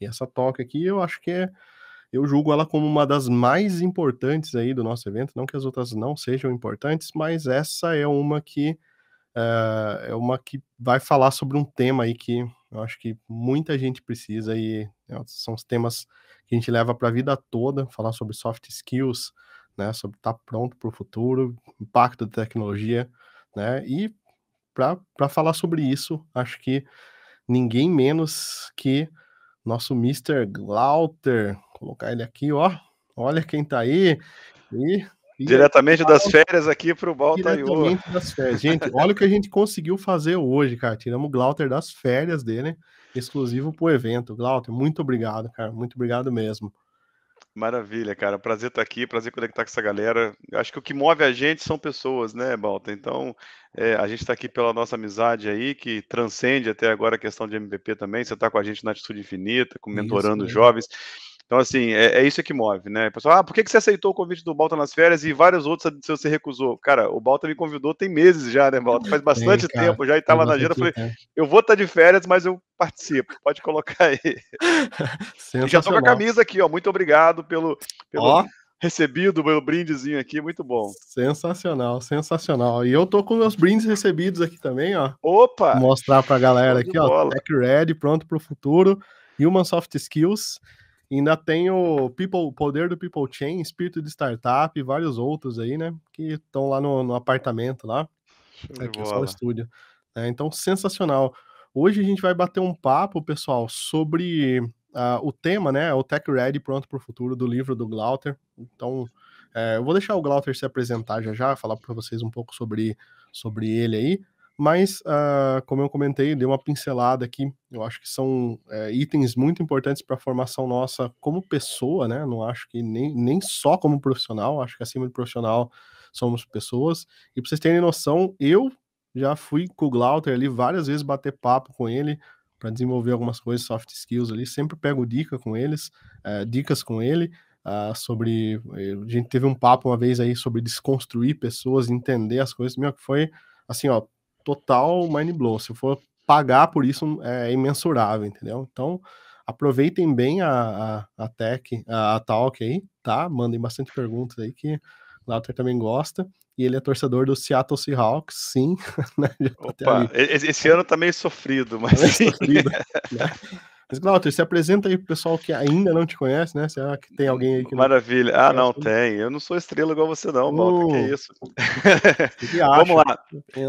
E essa talk aqui eu acho que é eu julgo ela como uma das mais importantes aí do nosso evento, não que as outras não sejam importantes, mas essa é uma que é, é uma que vai falar sobre um tema aí que eu acho que muita gente precisa e né, são os temas que a gente leva para a vida toda, falar sobre soft skills, né, sobre estar tá pronto para o futuro, impacto da tecnologia, né, e para falar sobre isso, acho que ninguém menos que nosso Mr. Glauter, colocar ele aqui, ó. Olha quem tá aí. E, e Diretamente das férias aqui para o Baltaiô. Diretamente das férias. Gente, olha o que a gente conseguiu fazer hoje, cara. Tiramos o Glauter das férias dele, exclusivo para o evento. Glauter, muito obrigado, cara. Muito obrigado mesmo. Maravilha, cara. Prazer estar aqui, prazer conectar com essa galera. Acho que o que move a gente são pessoas, né, Balta? Então, é, a gente está aqui pela nossa amizade aí, que transcende até agora a questão de MVP também. Você está com a gente na Atitude Infinita, com mentorando isso, jovens. Então, assim, é, é, isso que move, né? Pessoal, ah, por que, que você aceitou o convite do Balta nas férias e vários outros você recusou? Cara, o Balta me convidou tem meses já, né, Balta? Faz bastante tempo já e estava na agenda. Eu falei, eu vou estar tá de férias, mas eu participo. Pode colocar aí. já tô com a camisa aqui, ó. Muito obrigado pelo, pelo ó. recebido, pelo brindezinho aqui. Muito bom. Sensacional, sensacional. E eu tô com meus brindes recebidos aqui também, ó. Opa! Vou mostrar pra galera aqui, ó. Tech Ready, pronto pro futuro. Human Soft Skills. Ainda tem o People, Poder do People Chain, Espírito de Startup e vários outros aí, né? Que estão lá no, no, apartamento lá. Aqui é só o estúdio. É, então, sensacional. Hoje a gente vai bater um papo, pessoal, sobre uh, o tema, né? O Tech Ready Pronto para o Futuro do livro do Glauter. Então, é, eu vou deixar o Glauter se apresentar já já, falar para vocês um pouco sobre, sobre ele aí. Mas, uh, como eu comentei, dei uma pincelada aqui. Eu acho que são é, itens muito importantes para a formação nossa como pessoa, né? Não acho que nem, nem só como profissional, acho que acima de profissional somos pessoas. E para vocês terem noção, eu já fui com o Glauter ali várias vezes bater papo com ele para desenvolver algumas coisas, soft skills ali. Sempre pego dica com eles, é, dicas com ele. Uh, sobre. Eh, a gente teve um papo uma vez aí sobre desconstruir pessoas, entender as coisas. Meu, que foi assim, ó, total mind blow. Se for pagar por isso, é imensurável, entendeu? Então, aproveitem bem a, a, a tech, a, a talk aí, tá? Mandem bastante perguntas aí que o Lauter também gosta. E ele é torcedor do Seattle Seahawks, sim. Né? Opa, esse ano tá meio sofrido, mas. É sofrido, né? Mas, Glauter, se apresenta aí pro pessoal que ainda não te conhece, né? Será que tem alguém aí que Maravilha. Não ah, não, tem. Eu não sou estrela igual você, não, uh, que é isso. Que Vamos lá.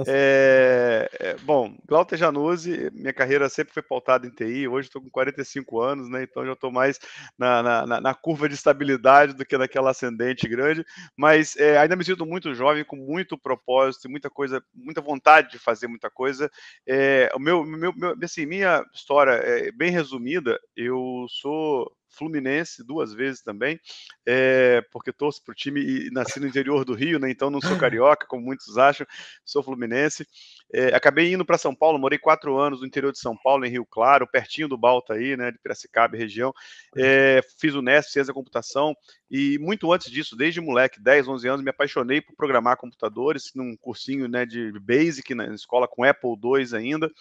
É, é, bom, Glauter Januzzi, minha carreira sempre foi pautada em TI. Hoje estou com 45 anos, né? Então já estou mais na, na, na, curva de estabilidade do que naquela ascendente grande. Mas é, ainda me sinto muito jovem, com muito propósito, muita coisa, muita vontade de fazer muita coisa. É, o meu, meu, meu, assim, minha história é bem resumida resumida, eu sou Fluminense duas vezes também, é, porque torço para o time e nasci no interior do Rio, né, então não sou carioca, como muitos acham, sou fluminense. É, acabei indo para São Paulo, morei quatro anos no interior de São Paulo, em Rio Claro, pertinho do Balta aí, né, de Piracicaba, região. É, fiz o NESP, ciência da computação, e muito antes disso, desde moleque, 10, 11 anos, me apaixonei por programar computadores, num cursinho né, de Basic, na escola com Apple II ainda,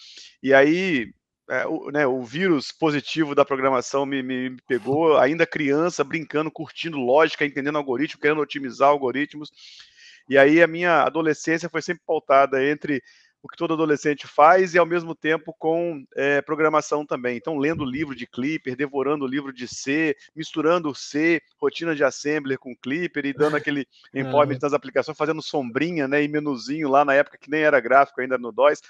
e aí é, o, né, o, vírus positivo da programação me, me, me, pegou, ainda criança, brincando, curtindo lógica, entendendo algoritmo, querendo otimizar algoritmos. E aí a minha adolescência foi sempre pautada entre o que todo adolescente faz e ao mesmo tempo com é, programação também. Então, lendo livro de Clipper, devorando o livro de C, misturando C, rotina de assembler com Clipper e dando aquele employment nas aplicações, fazendo sombrinha né, e menuzinho lá na época que nem era gráfico ainda no DOS.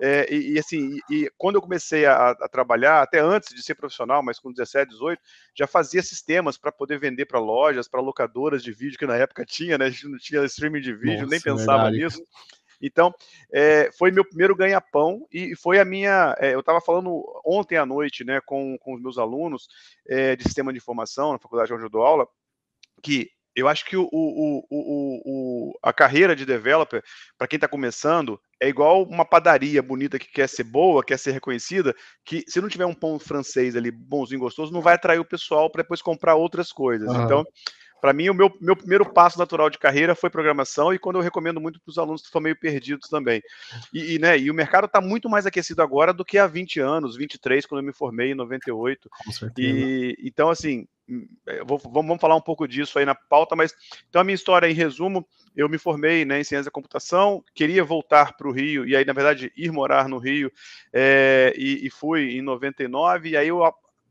É, e, e, assim, e, e, quando eu comecei a, a, trabalhar, até antes de ser profissional, mas com 17, 18, já fazia sistemas para poder vender para lojas, para locadoras de vídeo que na época tinha, né? A gente não tinha streaming de vídeo, Nossa, nem pensava verdade. nisso. Então, é, foi meu primeiro ganha-pão e foi a minha. É, eu estava falando ontem à noite né, com, com os meus alunos é, de sistema de informação na faculdade onde eu dou aula, que eu acho que o, o, o, a carreira de developer, para quem está começando, é igual uma padaria bonita que quer ser boa, quer ser reconhecida, que se não tiver um pão francês ali bonzinho, gostoso, não vai atrair o pessoal para depois comprar outras coisas. Uhum. Então, para mim, o meu, meu primeiro passo natural de carreira foi programação, e quando eu recomendo muito para os alunos que estão meio perdidos também. E, e, né, e o mercado está muito mais aquecido agora do que há 20 anos, 23, quando eu me formei em 98. Com certeza. E, então, assim, vou, vamos falar um pouco disso aí na pauta, mas então a minha história, em resumo, eu me formei né, em ciência da computação, queria voltar para o Rio, e aí, na verdade, ir morar no Rio, é, e, e, fui em 99, e aí eu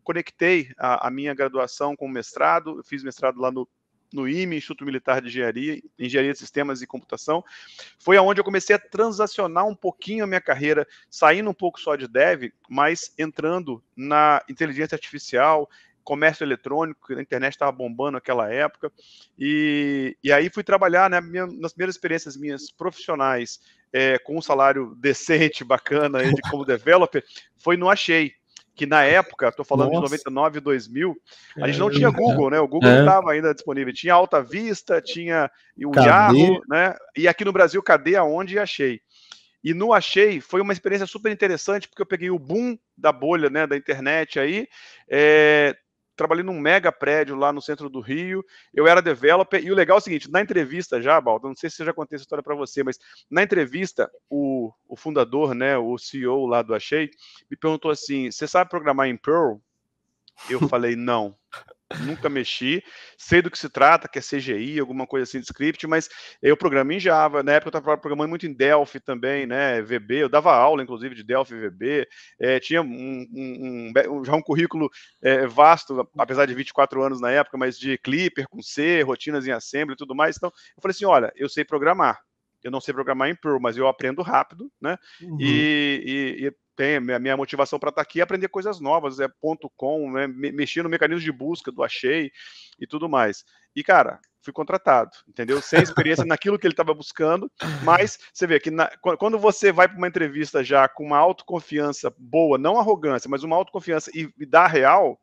conectei a, a minha graduação com o mestrado, eu fiz mestrado lá no no IME, Instituto Militar de Engenharia, Engenharia de Sistemas e Computação. Foi aonde eu comecei a transacionar um pouquinho a minha carreira, saindo um pouco só de dev, mas entrando na inteligência artificial, comércio eletrônico, a internet estava bombando naquela época, e, e aí fui trabalhar né, minha, nas primeiras experiências minhas profissionais, é, com um salário decente, bacana, de, como developer, foi no Achei, que na época, estou falando Nossa. de 99 e 2000, a gente não tinha Google, né? O Google é. não estava ainda disponível. Tinha Alta Vista, tinha o cadê? Yahoo, né? E aqui no Brasil, cadê, aonde achei? E no Achei foi uma experiência super interessante, porque eu peguei o boom da bolha né, da internet aí, é, trabalhei num mega prédio lá no centro do Rio, eu era developer, e o legal é o seguinte, na entrevista já, Baldo, não sei se eu já contei essa história para você, mas na entrevista, o, o fundador, né, o CEO lá do Achei, me perguntou assim, você sabe programar em Perl? Eu falei, não nunca mexi, sei do que se trata, que é CGI, alguma coisa assim de script, mas eu programo em Java, na época eu estava programando muito em Delphi também, né, VB, eu dava aula, inclusive, de Delphi e VB, é, tinha um, um, um, já um currículo é, vasto, apesar de 24 anos na época, mas de Clipper com C, rotinas em Assembly e tudo mais, então eu falei assim, olha, eu sei programar, eu não sei programar em Perl, mas eu aprendo rápido, né? Uhum. E, e, e, tem a minha motivação para estar tá aqui é aprender coisas novas, é ponto com, né? mexer no mecanismo de busca do Achei e tudo mais. E, cara, fui contratado, entendeu? Sem experiência naquilo que ele estava buscando, mas você vê que na, quando você vai para uma entrevista já com uma autoconfiança boa, não arrogância, mas uma autoconfiança e, e dá real,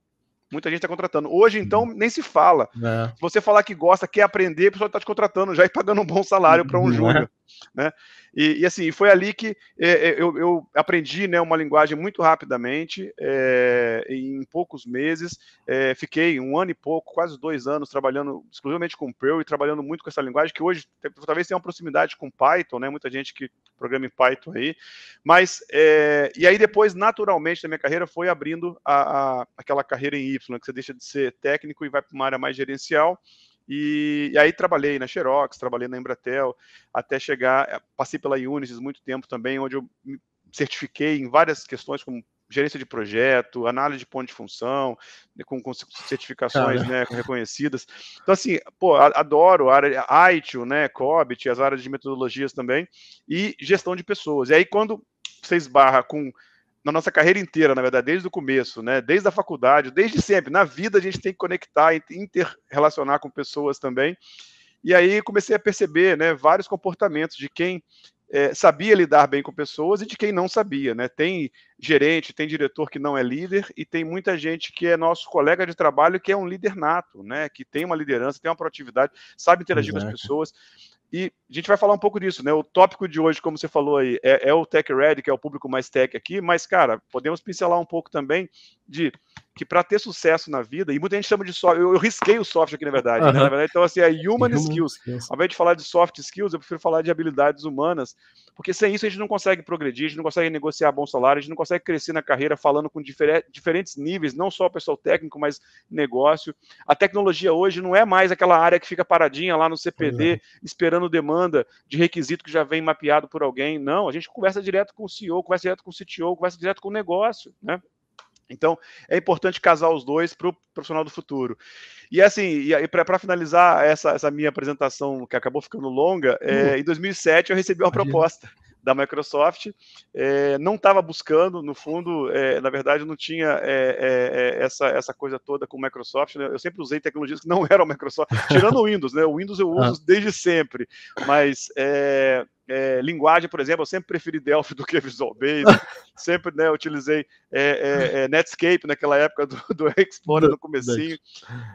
Muita gente está contratando. Hoje, então, uhum. nem se fala. É. Se você falar que gosta, quer aprender, a pessoa está te contratando já e pagando um bom salário para um é. júnior. Né? E, e, assim, foi ali que é, é, eu, eu, aprendi né, uma linguagem muito rapidamente, é, em poucos meses. É, fiquei um ano e pouco, quase dois anos, trabalhando exclusivamente com Perl e trabalhando muito com essa linguagem, que hoje talvez tenha uma proximidade com Python, né? Muita gente que programa em Python aí. Mas, é, e aí depois, naturalmente, na minha carreira, foi abrindo a, a, aquela carreira em Y, que você deixa de ser técnico e vai para uma área mais gerencial. E, e, aí trabalhei na Xerox, trabalhei na Embratel, até chegar, eh, passei pela Unisys muito tempo também, onde eu me certifiquei em várias questões como gerência de projeto, análise de ponto de função, né, com, com certificações né, reconhecidas. Então, assim, pô, adoro a área ITIL, né, COBIT, as áreas de metodologias também, e gestão de pessoas. E aí, quando você esbarra com na nossa carreira inteira, na verdade, desde o começo, né? Desde a faculdade, desde sempre. Na vida a gente tem que conectar, interrelacionar com pessoas também. E aí comecei a perceber, né, vários comportamentos de quem é, sabia lidar bem com pessoas e de quem não sabia, né? Tem gerente, tem diretor que não é líder e tem muita gente que é nosso colega de trabalho que é um líder nato, né? Que tem uma liderança, tem uma proatividade, sabe interagir Exato. com as pessoas. E a gente vai falar um pouco disso, né? O tópico de hoje, como você falou aí, é, é, o Tech Ready, que é o público mais tech aqui, mas, cara, podemos pincelar um pouco também de que para ter sucesso na vida, e muita gente chama de software, eu, eu risquei o software aqui, na verdade, né? na verdade, então, assim, é human, human skills. skills. Ao invés de falar de soft skills, eu prefiro falar de habilidades humanas, porque sem isso a gente não consegue progredir, a gente não consegue negociar bom salário, a gente não consegue crescer na carreira falando com difer diferentes níveis, não só o pessoal técnico, mas negócio. A tecnologia hoje não é mais aquela área que fica paradinha lá no CPD, é. esperando demanda de requisito que já vem mapeado por alguém. Não, a gente conversa direto com o CEO, conversa direto com o CTO, conversa direto com o negócio, né? Então, é importante casar os dois para o profissional do futuro. E assim, e para finalizar essa, essa, minha apresentação, que acabou ficando longa, é, uhum. em 2007 eu recebi uma proposta da Microsoft, é, não estava buscando, no fundo, é, na verdade, não tinha é, é, é essa, essa coisa toda com Microsoft, né? eu sempre usei tecnologias que não eram Microsoft, tirando o Windows, né? o Windows eu uso ah. desde sempre, mas é, linguagem, por exemplo, eu sempre preferi Delphi do que Visual Basic, sempre né, utilizei é, é, é, Netscape naquela época do, do Explorer no comecinho,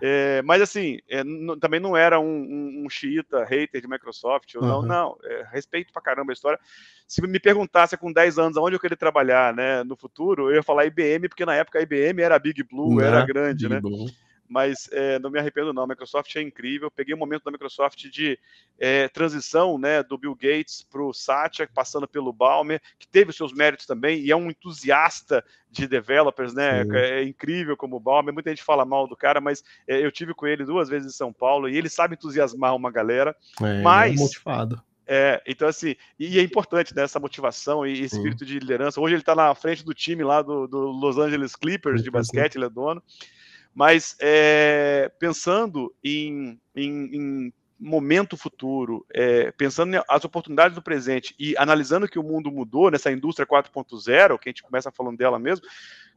é, mas assim, é, também não era um, um, um xiita hater de Microsoft, uhum. não, não, respeito pra caramba a história. Se me perguntasse com 10 anos aonde eu queria trabalhar né, no futuro, eu ia falar IBM, porque na época a IBM era Big Blue, era grande, Big né? Blue. Mas é, não me arrependo não. A Microsoft é incrível. Peguei um momento da Microsoft de é, transição, né, do Bill Gates para o Satya, passando pelo Balmer, que teve os seus méritos também e é um entusiasta de developers, né? Sim. É incrível como o Balmer. Muita gente fala mal do cara, mas é, eu tive com ele duas vezes em São Paulo e ele sabe entusiasmar uma galera. É, mas é motivado. É, então assim, e é importante né, essa motivação e espírito Sim. de liderança. Hoje ele está na frente do time lá do, do Los Angeles Clippers de basquete, ele é dono. Mas é, pensando em, em, em, momento futuro, é, pensando nas oportunidades do presente e analisando que o mundo mudou nessa indústria 4.0, que a gente começa falando dela mesmo,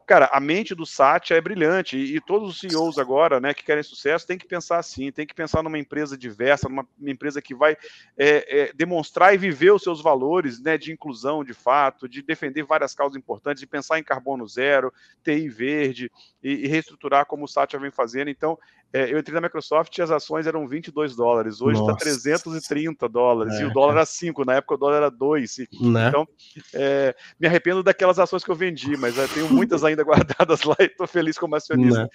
cara, a mente do Satya é brilhante e, todos os CEOs agora, né, que querem sucesso, tem que pensar assim, tem que pensar numa empresa diversa, numa empresa que vai é, é, demonstrar e viver os seus valores, né, de inclusão, de fato, de defender várias causas importantes, de pensar em carbono zero, TI verde e, e reestruturar como o Satya vem fazendo. Então, é, eu entrei na Microsoft e as ações eram 22 dólares, hoje está 330 dólares, é, e o dólar era 5, na época o dólar era 2. Né? Então, é, me arrependo daquelas ações que eu vendi, mas é, tenho muitas ainda guardadas lá e estou feliz como acionista. Né?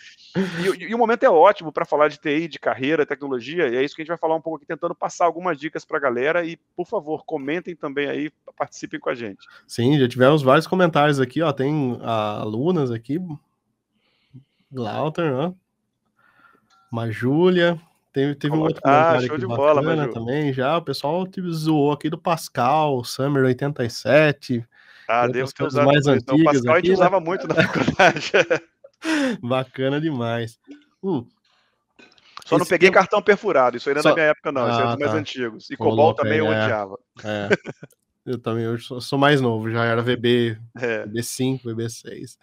E, e, o momento é ótimo para falar de TI, de carreira, tecnologia, e é isso que a gente vai falar um pouco aqui, tentando passar algumas dicas para a galera, e por favor, comentem também aí, participem com a gente. Sim, já tivemos vários comentários aqui, ó, tem alunas aqui, Glauter, né? Majúlia. Teve, teve um outro ah, show de bola, Maju. também já. O pessoal zoou aqui do Pascal, Summer 87. Ah, devo ter usado mais antigas. O Pascal aqui, a gente né? usava muito na faculdade. Bacana demais. Hum, só não peguei cartão perfurado, isso ainda Só... na minha época, não. Ah, isso é dos tá. mais antigos. E Cobol também eu é. odiava. É. Eu também eu sou mais novo, já era VB, é. VB5, VB6.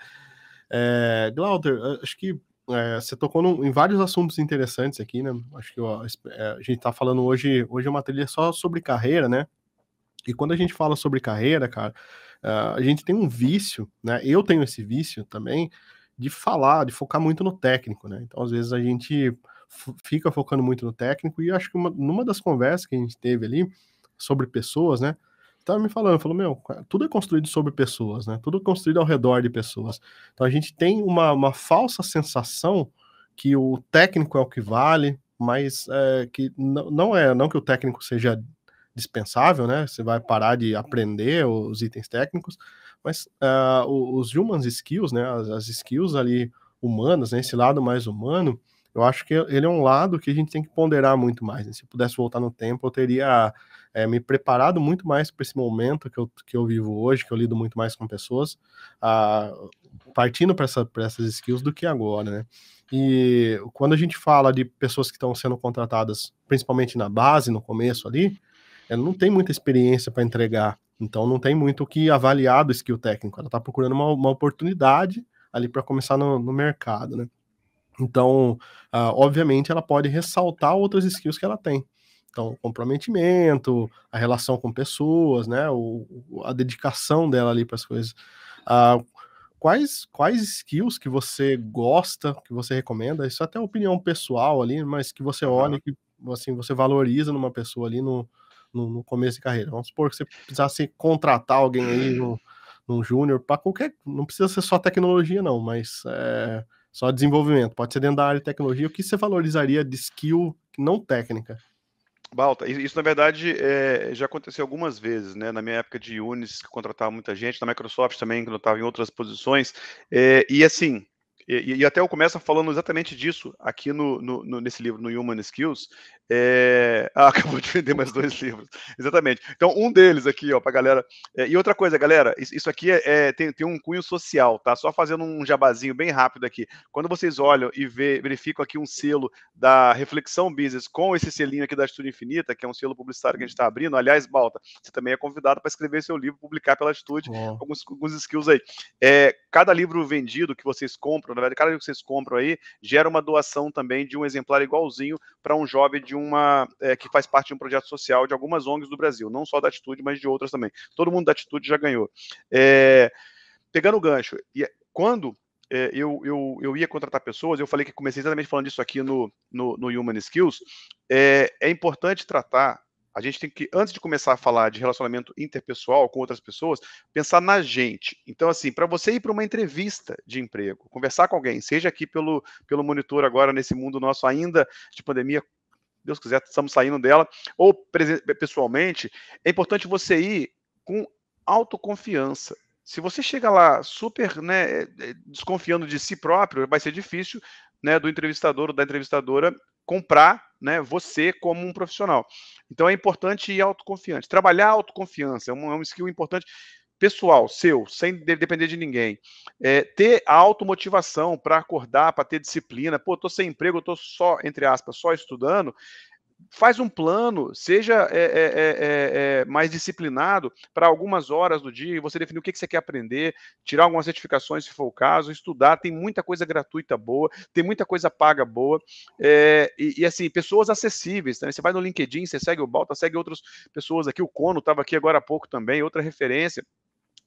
É, Glauter, acho que é, você tocou no, em vários assuntos interessantes aqui, né? Acho que ó, é, a gente tá falando hoje, hoje é uma trilha só sobre carreira, né? E quando a gente fala sobre carreira, cara, é, a gente tem um vício, né? Eu tenho esse vício também de falar, de focar muito no técnico, né? Então, às vezes a gente fica focando muito no técnico e acho que uma, numa das conversas que a gente teve ali sobre pessoas, né? Estava me falando, falou, meu, tudo é construído sobre pessoas, né? Tudo é construído ao redor de pessoas. Então a gente tem uma, uma falsa sensação que o técnico é o que vale, mas é, que não é, não que o técnico seja dispensável, né? Você vai parar de aprender os itens técnicos, mas uh, os human skills, né? As, as, skills ali humanas, né? Esse lado mais humano, eu acho que ele é um lado que a gente tem que ponderar muito mais. Né? Se pudesse voltar no tempo, eu teria é, me preparado muito mais para esse momento que eu, que eu vivo hoje, que eu lido muito mais com pessoas, partindo para essa, essas skills do que agora, né? E quando a gente fala de pessoas que estão sendo contratadas, principalmente na base, no começo ali, ela não tem muita experiência para entregar, então não tem muito o que avaliar do skill técnico, ela está procurando uma, uma oportunidade ali para começar no, no mercado, né? Então, uh, obviamente, ela pode ressaltar outras skills que ela tem. Então, comprometimento, a relação com pessoas, né? O, a dedicação dela ali para as coisas. Uh, quais, quais skills que você gosta, que você recomenda? Isso é até opinião pessoal ali, mas que você olha que assim, você valoriza numa pessoa ali no, no, no começo de carreira. Vamos supor que você precisasse contratar alguém aí no, no júnior para qualquer. Não precisa ser só tecnologia, não, mas é, só desenvolvimento. Pode ser dentro da área de tecnologia. O que você valorizaria de skill não técnica? Balta, isso na verdade é, já aconteceu algumas vezes, né? Na minha época de Unis, que contratava muita gente, na Microsoft também, quando eu estava em outras posições. É, e assim, e, e, até eu começo falando exatamente disso aqui no, no, nesse livro, no Human Skills. É... Ah, acabou de vender mais dois livros. Exatamente. Então, um deles aqui, ó, pra galera. É, e outra coisa, galera, isso aqui é, é, tem, tem um cunho social, tá? Só fazendo um jabazinho bem rápido aqui. Quando vocês olham e vê, verificam aqui um selo da Reflexão Business com esse selinho aqui da Atitude Infinita, que é um selo publicitário que a gente está abrindo. Aliás, Balta, você também é convidado para escrever seu livro, publicar pela Atitude, oh. alguns, alguns skills aí. É, cada livro vendido que vocês compram, na verdade, cada livro que vocês compram aí, gera uma doação também de um exemplar igualzinho para um jovem de uma é, que faz parte de um projeto social de algumas ONGs do Brasil, não só da Atitude, mas de outras também. Todo mundo da Atitude já ganhou. É, pegando o gancho, e quando é, eu, eu, eu ia contratar pessoas, eu falei que comecei exatamente falando disso aqui no, no, no Human Skills, é, é importante tratar a gente tem que, antes de começar a falar de relacionamento interpessoal com outras pessoas, pensar na gente. Então, assim, para você ir para uma entrevista de emprego, conversar com alguém, seja aqui pelo, pelo monitor agora, nesse mundo nosso ainda de pandemia, Deus quiser, estamos saindo dela, ou pessoalmente, é importante você ir com autoconfiança. Se você chega lá super né, desconfiando de si próprio, vai ser difícil né, do entrevistador ou da entrevistadora comprar né, você como um profissional. Então é importante ir autoconfiante. Trabalhar autoconfiança é um, é um skill importante pessoal, seu, sem depender de ninguém. É, ter a automotivação para acordar, para ter disciplina. Pô, tô sem emprego, eu tô só, entre aspas, só estudando faz um plano, seja é, é, é, mais disciplinado para algumas horas do dia, você definir o que, que, você quer aprender, tirar algumas certificações, se for o caso, estudar, tem muita coisa gratuita boa, tem muita coisa paga boa, e, e, assim, pessoas acessíveis, né? você vai no LinkedIn, você segue o Balta, segue outras pessoas aqui, o Cono estava aqui agora há pouco também, outra referência,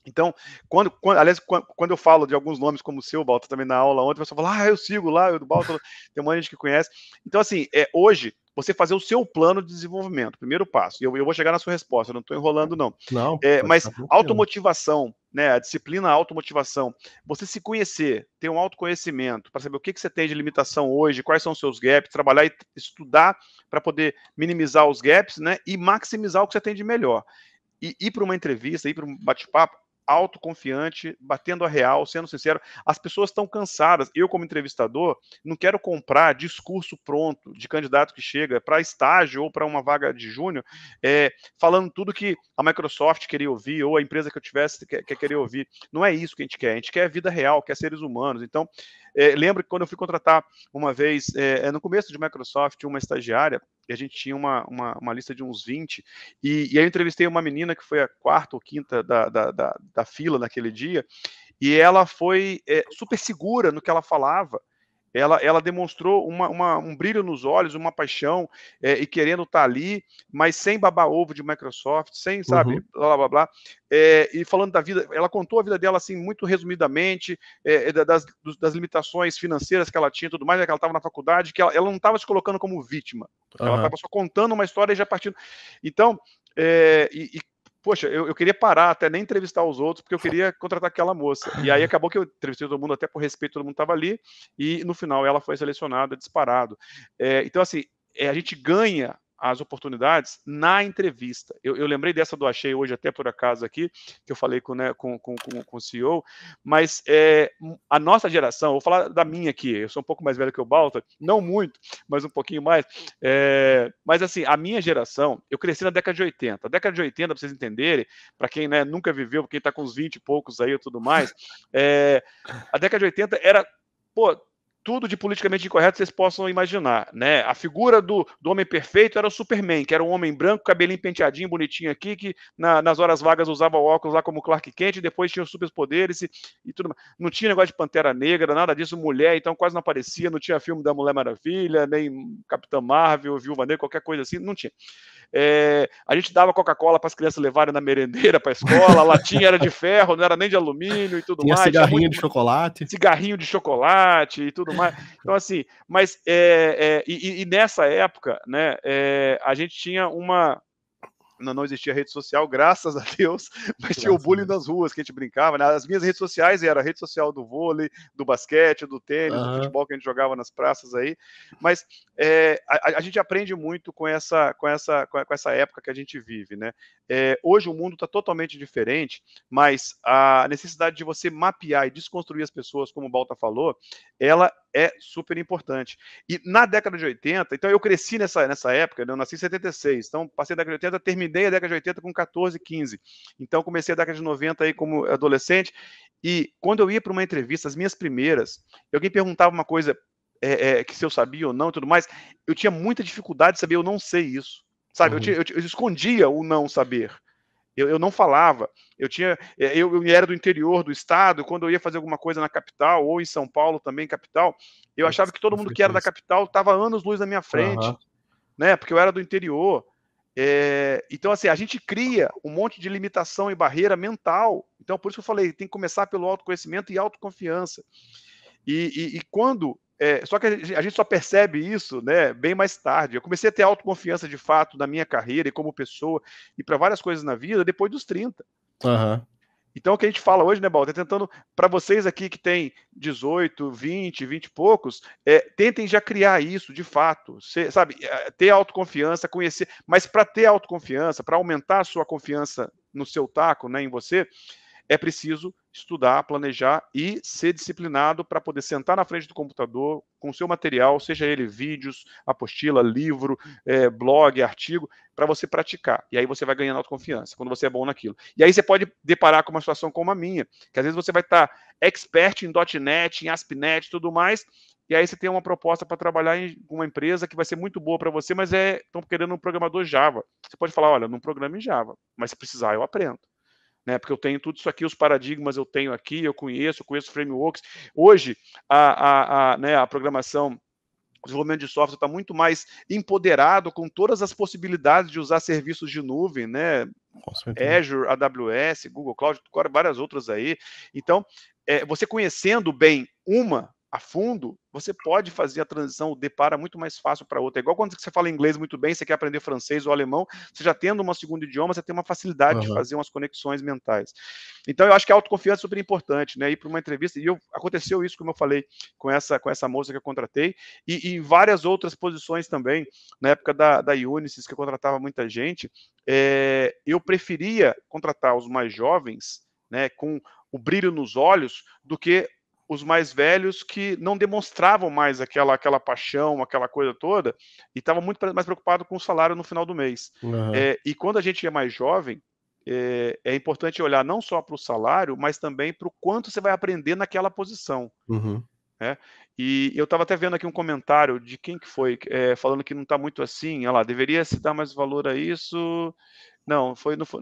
então, quando, quando, aliás, quando, eu falo de alguns nomes como o seu, Balta, também na aula ontem, você fala, ah, eu sigo lá, eu do Balta, tem um monte de gente que conhece. Então, assim, é, hoje, você fazer o seu plano de desenvolvimento, primeiro passo. Eu, eu vou chegar na sua resposta, não estou enrolando, não. Não. É, mas automotivação, né? A disciplina automotivação. Você se conhecer, ter um autoconhecimento, para saber o que, que você tem de limitação hoje, quais são os seus gaps, trabalhar e estudar para poder minimizar os gaps, né? E maximizar o que você tem de melhor. E ir para uma entrevista, ir para um bate-papo, autoconfiante, batendo a real, sendo sincero. As pessoas estão cansadas. Eu, como entrevistador, não quero comprar discurso pronto de candidato que chega para estágio ou para uma vaga de júnior, é, falando tudo que a Microsoft queria ouvir ou a empresa que eu tivesse quer, quer querer ouvir. Não é isso que a gente quer. A gente quer vida real, quer seres humanos. Então, é, lembro que quando eu fui contratar uma vez, é, é no começo de Microsoft, uma estagiária, e a gente tinha uma, uma, uma lista de uns 20, e, e, aí eu entrevistei uma menina que foi a quarta ou quinta da, da, da, da fila naquele dia, e ela foi é, super segura no que ela falava, ela, ela demonstrou uma, uma, um brilho nos olhos, uma paixão, é, e querendo estar tá ali, mas sem babar ovo de Microsoft, sem, sabe, uhum. blá, blá, blá, é, e falando da vida, ela contou a vida dela, assim, muito resumidamente, é, das, das limitações financeiras que ela tinha tudo mais, né, que ela estava na faculdade, que ela, ela não estava se colocando como vítima, uhum. ela estava só contando uma história e já partindo. Então, é, e, e poxa, eu, eu, queria parar até nem entrevistar os outros, porque eu queria contratar aquela moça. E aí acabou que eu entrevistei todo mundo, até por respeito, todo mundo estava ali, e no final ela foi selecionada, disparado. É, então, assim, é, a gente ganha as oportunidades na entrevista. Eu, eu, lembrei dessa do Achei hoje, até por acaso aqui, que eu falei com, né, com, com, com, o CEO, mas é, a nossa geração, vou falar da minha aqui, eu sou um pouco mais velho que o Balta, não muito, mas um pouquinho mais, é, mas assim, a minha geração, eu cresci na década de 80. A década de 80, para vocês entenderem, para quem né, nunca viveu, quem está com uns 20 e poucos aí e tudo mais, é, a década de 80 era, pô, tudo de politicamente incorreto vocês possam imaginar, né? A figura do, do homem perfeito era o Superman, que era um homem branco, cabelinho penteadinho, bonitinho aqui, que na, nas horas vagas usava óculos lá como Clark Kent, e depois tinha os superpoderes e, e tudo mais. Não tinha negócio de Pantera Negra, nada disso, mulher, então quase não aparecia, não tinha filme da Mulher Maravilha, nem Capitã Marvel, Viúva Negra, qualquer coisa assim, não tinha. É, a gente dava Coca-Cola para as crianças levarem na merendeira para a escola, a latinha era de ferro, não era nem de alumínio e tudo tinha mais. Cigarrinho muito... de chocolate. Cigarrinho de chocolate e tudo mais. Então, assim, mas é, é, e, e, nessa época, né, é, a gente tinha uma, não, não existia rede social, graças a Deus, mas tinha o bullying nas ruas que a gente brincava. Né? As minhas redes sociais eram a rede social do vôlei, do basquete, do tênis, uhum. do futebol que a gente jogava nas praças aí. Mas é, a, a, gente aprende muito com essa, com, essa, com essa época que a gente vive. Né? É, hoje o mundo está totalmente diferente, mas a necessidade de você mapear e desconstruir as pessoas, como o Balta falou, ela é super importante. E na década de 80, então eu cresci nessa, nessa época, né? eu nasci em 76, então passei da década de 80, terminei a década de 80 com 14, 15. Então comecei a década de 90 aí como adolescente, e quando eu ia para uma entrevista, as minhas primeiras, alguém perguntava uma coisa é, é, que se eu sabia ou não e tudo mais, eu tinha muita dificuldade de saber, eu não sei isso. Sabe, uhum. eu, tinha, eu, eu escondia o não saber. Eu, eu não falava. Eu tinha, é, eu, eu, era do interior do estado. Quando eu ia fazer alguma coisa na capital ou em São Paulo também capital, eu achava que todo mundo que era da capital estava anos luz na minha frente, uhum. né? Porque eu era do interior. É, então, assim, a gente cria um monte de limitação e barreira mental. Então, por isso que eu falei, tem que começar pelo autoconhecimento e autoconfiança. E, e, e quando é, só que a gente só percebe isso né, bem mais tarde. Eu comecei a ter autoconfiança de fato na minha carreira e como pessoa e para várias coisas na vida depois dos 30. Uhum. Então, o que a gente fala hoje, né, Balta, é tentando, para vocês aqui que tem 18, 20, 20 e poucos, é, tentem já criar isso de fato, Cê, sabe, é, ter autoconfiança, conhecer, mas para ter autoconfiança, para aumentar a sua confiança no seu taco, né, em você, é preciso estudar, planejar e ser disciplinado para poder sentar na frente do computador com seu material, seja ele vídeos, apostila, livro, é, blog, artigo, para você praticar. E aí você vai ganhando autoconfiança quando você é bom naquilo. E aí você pode deparar com uma situação como a minha, que às vezes você vai estar tá expert em .NET, em ASP.NET tudo mais, e aí você tem uma proposta para trabalhar em uma empresa que vai ser muito boa para você, mas é estão querendo um programador Java. Você pode falar, olha, não programa em Java, mas se precisar eu aprendo né? Porque eu tenho tudo isso aqui, os paradigmas eu tenho aqui, eu conheço, eu conheço frameworks. Hoje, a, a, a, né, a programação o desenvolvimento de software está muito mais empoderado com todas as possibilidades de usar serviços de nuvem, né? Azure, AWS, Google Cloud, várias outras aí. Então, é, você conhecendo bem uma, a fundo, você pode fazer a transição, o depara muito mais fácil para outra. É igual quando você fala inglês muito bem, você quer aprender francês ou alemão, você já tendo uma segunda idioma, você tem uma facilidade uhum. de fazer umas conexões mentais. Então, eu acho que a autoconfiança é super importante, né? Ir para uma entrevista, e eu, aconteceu isso, como eu falei, com essa, com essa moça que eu contratei, e, e várias outras posições também, na época da, da Unisys, que eu contratava muita gente, é, eu preferia contratar os mais jovens, né, com o brilho nos olhos, do que os mais velhos que não demonstravam mais aquela, aquela paixão, aquela coisa toda, e estavam muito mais preocupados com o salário no final do mês. Uhum. É, e quando a gente é mais jovem, é, é importante olhar não só para o salário, mas também para o quanto você vai aprender naquela posição. Uhum. Né? E eu estava até vendo aqui um comentário de quem que foi, é, falando que não está muito assim, olha lá, deveria se dar mais valor a isso. Não, foi, no, foi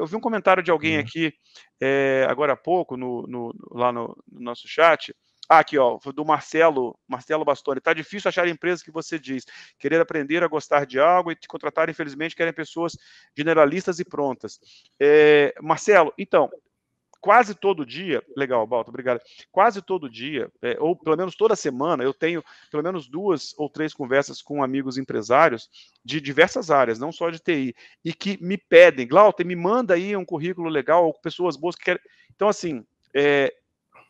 eu vi um comentário de alguém uhum. aqui é, agora há pouco no, no lá no, no, nosso chat. Ah, aqui, ó, do Marcelo, Marcelo Bastoni. Tá difícil achar empresas que você diz. Querer aprender a gostar de algo e te contratar, infelizmente, querem pessoas generalistas e prontas. É, Marcelo, então, quase todo dia, legal, Balto, obrigado. Quase todo dia, é, ou pelo menos toda semana, eu tenho pelo menos duas ou três conversas com amigos empresários de diversas áreas, não só de TI, e que me pedem, Glauter, me manda aí um currículo legal, ou pessoas boas que querem. Então, assim, é,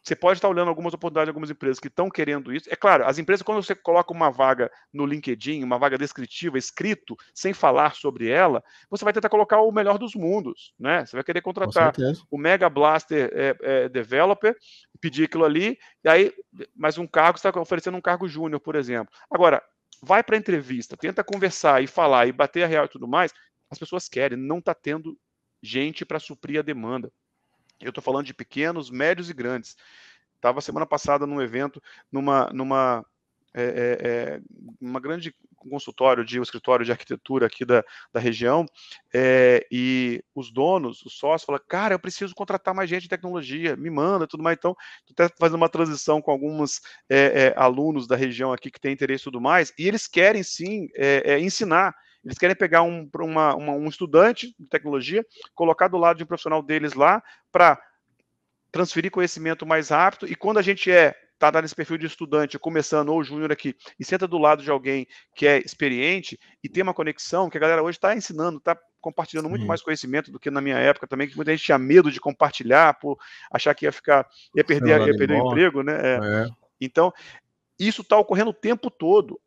você pode estar olhando algumas oportunidades de algumas empresas que estão querendo isso. É claro, as empresas, quando você coloca uma vaga no LinkedIn, uma vaga descritiva, escrito, sem falar sobre ela, você vai tentar colocar o melhor dos mundos, né? Você vai querer contratar o Mega Blaster é, é, Developer, pedir aquilo ali, e aí, mais um cargo, você está oferecendo um cargo júnior, por exemplo. Agora, vai para a entrevista, tenta conversar e falar e bater a real e tudo mais, as pessoas querem, não está tendo gente para suprir a demanda. Eu estou falando de pequenos, médios e grandes. Estava semana passada num evento, numa, numa é, é, é, uma grande consultório de um escritório de arquitetura aqui da, da região, é, e os donos, os sócios, falam, cara, eu preciso contratar mais gente de tecnologia, me manda, tudo mais. Então, estou fazendo uma transição com alguns é, é, alunos da região aqui que têm interesse e tudo mais, e eles querem sim ensinar. Eles querem pegar um, uma, uma, um estudante de tecnologia, colocar do lado de um profissional deles lá, para transferir conhecimento mais rápido. E quando a gente é está nesse perfil de estudante, começando ou júnior aqui, e senta do lado de alguém que é experiente e tem uma conexão, que a galera hoje está ensinando, está compartilhando muito Sim. mais conhecimento do que na minha época também, que muita gente tinha medo de compartilhar, por achar que ia ficar, ia perder, ia perder o emprego, né? É. É. Então, isso está ocorrendo o tempo todo.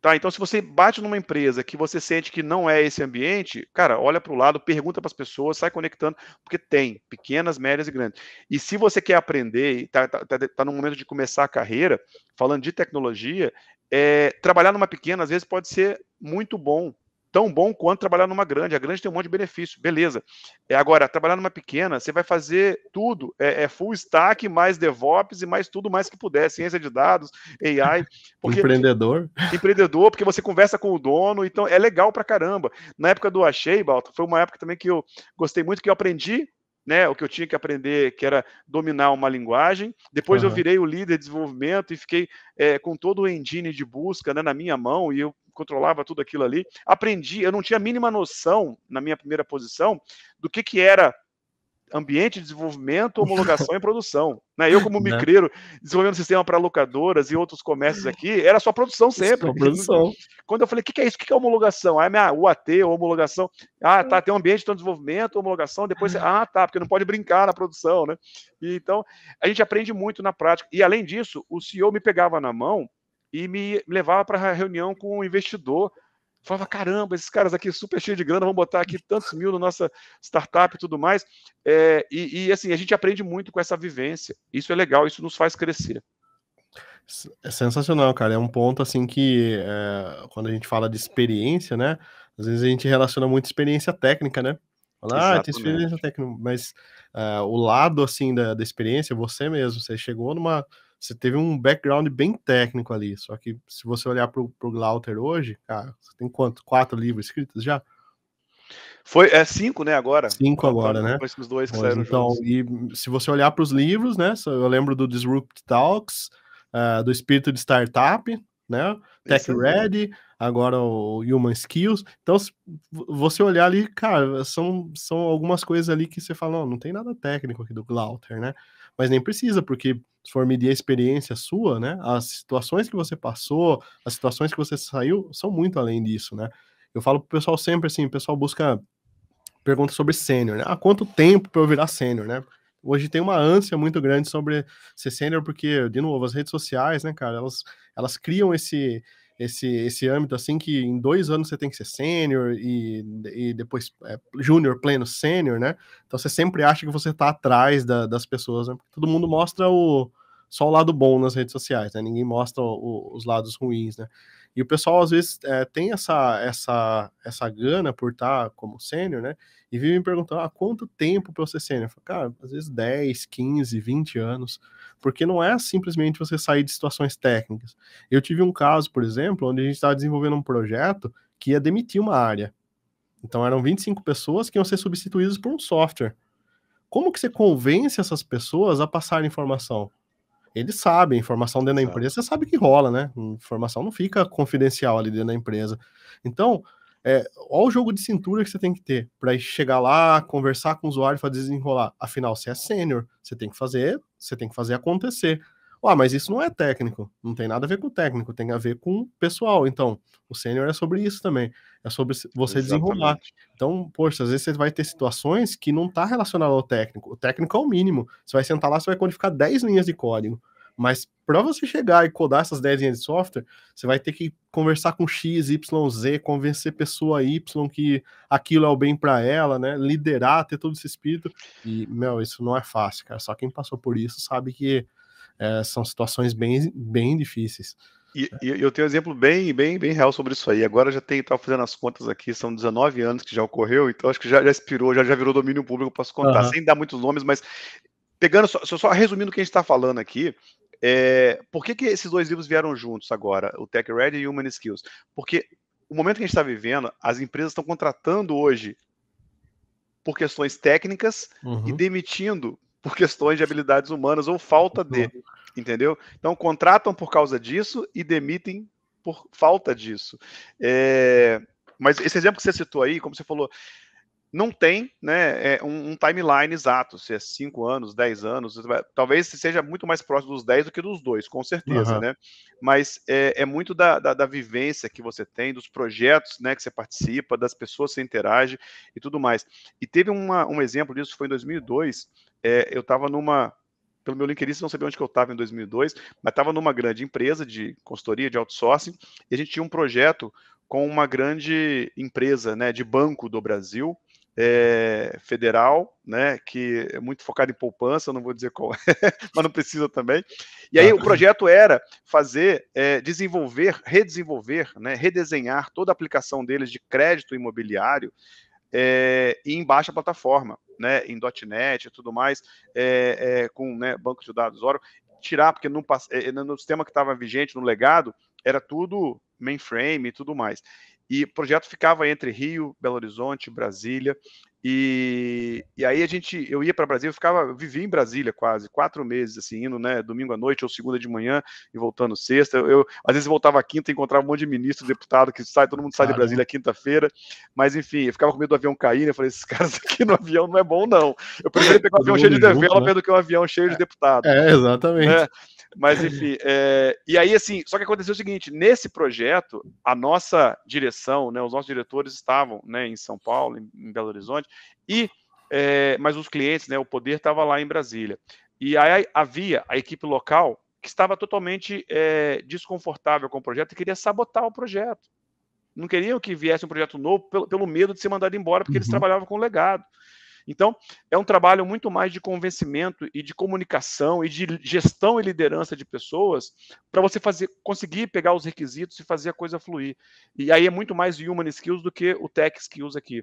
Tá, então se você bate numa empresa que você sente que não é esse ambiente, cara, olha para o lado, pergunta para as pessoas, sai conectando, porque tem pequenas, médias e grandes. E se você quer aprender está tá, tá, tá no momento de começar a carreira, falando de tecnologia, é, trabalhar numa pequena às vezes pode ser muito bom, tão bom quanto trabalhar numa grande. A grande tem um monte de benefício, beleza. É, agora, trabalhar numa pequena, você vai fazer tudo. É, é, full stack, mais DevOps e mais tudo mais que puder. Ciência de dados, AI. Porque, empreendedor. Empreendedor, porque você conversa com o dono, então é legal pra caramba. Na época do Achei, Balto, foi uma época também que eu gostei muito, que eu aprendi né, o que eu tinha que aprender, que era dominar uma linguagem. Depois uhum. eu virei o líder de desenvolvimento e fiquei é, com todo o engine de busca né, na minha mão e eu controlava tudo aquilo ali. Aprendi, eu não tinha a mínima noção, na minha primeira posição, do que, que era ambiente de desenvolvimento, homologação e produção. Né? Eu, como né? micreiro, desenvolvendo sistema para locadoras e outros comércios aqui, era só produção sempre. Só produção. Quando eu falei, o que, que, é isso? O que, que é homologação? Ah, minha UAT, homologação. Ah, tá, tem um ambiente de desenvolvimento, homologação, depois você... Ah, tá, porque não pode brincar na produção, né? E, então, a gente aprende muito na prática. E, além disso, o CEO me pegava na mão e me levava para a reunião com o investidor falava, caramba, esses caras aqui super cheios de grana, vão botar aqui tantos mil na nossa startup e tudo mais. É, e, e, assim, a gente aprende muito com essa vivência. Isso é legal, isso nos faz crescer. É sensacional, cara. É um ponto assim que é, quando a gente fala de experiência, né? Às vezes a gente relaciona muito experiência técnica, né? Fala, ah, tem experiência técnica, mas uh, o lado assim da, da experiência, você mesmo, você chegou numa você teve um background bem técnico ali. Só que se você olhar para o Glauter hoje, cara, você tem quanto? Quatro livros escritos já? Foi, é cinco, né, agora? Cinco agora, né? Os dois que pois, então, juntos. e se você olhar para os livros, né, eu lembro do Disrupt Talks, uh, do Espírito de Startup, né, Tech Ready, agora o Human Skills. Então, se você olhar ali, cara, são, são algumas coisas ali que você fala, não, não tem nada técnico aqui do Glauter, né? Mas nem precisa, porque se for medir a experiência sua, né, as situações que você passou, as situações que você saiu, são muito além disso, né? Eu falo pro pessoal sempre assim, o pessoal busca pergunta sobre sênior, né? Ah, quanto tempo para eu virar sênior, né? Hoje tem uma ânsia muito grande sobre ser sênior, porque, de novo, as redes sociais, né, cara, elas, elas criam esse, esse, esse âmbito assim que em dois anos você tem que ser sênior e, e depois é, júnior, pleno, sênior, né? Então você sempre acha que você tá atrás da, das pessoas, né? Porque todo mundo mostra o, só o lado bom nas redes sociais, né? Ninguém mostra o, os lados ruins, né? E o pessoal às vezes é, tem essa essa essa gana por estar tá como sênior, né? E vive me perguntando, ah, quanto tempo para você ser sênior? Cara, às vezes 10, 15, 20 anos, porque não é simplesmente você sair de situações técnicas. Eu tive um caso, por exemplo, onde a gente estava desenvolvendo um projeto que ia demitir uma área. Então eram 25 pessoas que iam ser substituídas por um software. Como que você convence essas pessoas a passar informação? eles sabem, informação dentro da empresa, você sabe que rola, né? Informação não fica confidencial ali dentro da empresa. Então, é, olha o jogo de cintura que você tem que ter para chegar lá, conversar com o usuário e fazer desenrolar. Afinal, você é sênior, você tem que fazer, você tem que fazer acontecer. Ah, mas isso não é técnico, não tem nada a ver com técnico, tem a ver com pessoal. Então, o sênior é sobre isso também, é sobre você Exatamente. desenrolar. Então, poxa, às vezes você vai ter situações que não está relacionado ao técnico. O técnico é o mínimo. Você vai sentar lá, você vai codificar 10 linhas de código. Mas para você chegar e codar essas 10 linhas de software, você vai ter que conversar com X, Y, Z, convencer pessoa Y que aquilo é o bem para ela, né? Liderar, ter todo esse espírito. E, meu, isso não é fácil, cara. Só quem passou por isso sabe que é, são situações bem, bem difíceis. E, e, eu tenho um exemplo bem, bem, bem real sobre isso aí. Agora já tem, estava fazendo as contas aqui, são 19 anos que já ocorreu, então acho que já, já expirou, já, já virou domínio público, posso contar, uhum. sem dar muitos nomes, mas pegando, só, só resumindo o que a gente está falando aqui, é, por que, que esses dois livros vieram juntos agora, o Tech Ready e Human Skills? Porque o momento que a gente está vivendo, as empresas estão contratando hoje por questões técnicas uhum. e demitindo por questões de habilidades humanas ou falta de, entendeu? Então contratam por causa disso e demitem por falta disso. É, mas esse exemplo que você citou aí, como você falou, não tem né, é, um, um, timeline exato, se é 5 anos, 10 anos, talvez seja muito mais próximo dos 10 do que dos dois, com certeza, uhum. né? Mas é, é muito da, da, da, vivência que você tem, dos projetos né, que você participa, das pessoas que você interage e tudo mais. E teve uma, um exemplo disso, foi em 2002, é, eu estava numa, pelo meu LinkedIn, você não sabia onde que eu estava em 2002, mas estava numa grande empresa de consultoria, de outsourcing, e a gente tinha um projeto com uma grande empresa né, de banco do Brasil, é, federal, né, que é muito focado em poupança, não vou dizer qual, é, mas não precisa também. E aí o projeto era fazer, é, desenvolver, redesenvolver, né, redesenhar toda a aplicação deles de crédito imobiliário é, em baixa plataforma, né, em .NET e tudo mais, é, com né, banco de dados Oracle, tirar, porque no, no sistema que estava vigente, no legado, era tudo mainframe e tudo mais. E o projeto ficava entre Rio, Belo Horizonte, Brasília. E, e aí a gente, eu ia para Brasília, eu ficava, eu vivia em Brasília quase quatro meses, assim, indo, né, domingo à noite ou segunda de manhã e voltando sexta. Eu, às vezes voltava quinta e encontrava um monte de ministro, deputado que sai, todo mundo sai de Brasília quinta-feira. Mas enfim, eu ficava com medo do avião cair, né? Eu falei, esses caras aqui no avião não é bom não. Eu prefiro pegar um avião cheio de developer né? do que um avião cheio de é, deputado. É, exatamente. É, mas enfim, é, e aí assim, só que aconteceu o seguinte: nesse projeto, a nossa direção, né, os nossos diretores estavam, né, em São Paulo, em, em Belo Horizonte, e é, mas os clientes, né, o poder estava lá em Brasília. E aí havia a equipe local que estava totalmente é, desconfortável com o projeto e queria sabotar o projeto. Não queriam que viesse um projeto novo pelo, pelo medo de ser mandado embora, porque uhum. eles trabalhavam com legado. Então, é um trabalho muito mais de convencimento e de comunicação e de gestão e liderança de pessoas para você fazer, conseguir pegar os requisitos e fazer a coisa fluir. E aí é muito mais human skills do que o tech skills aqui.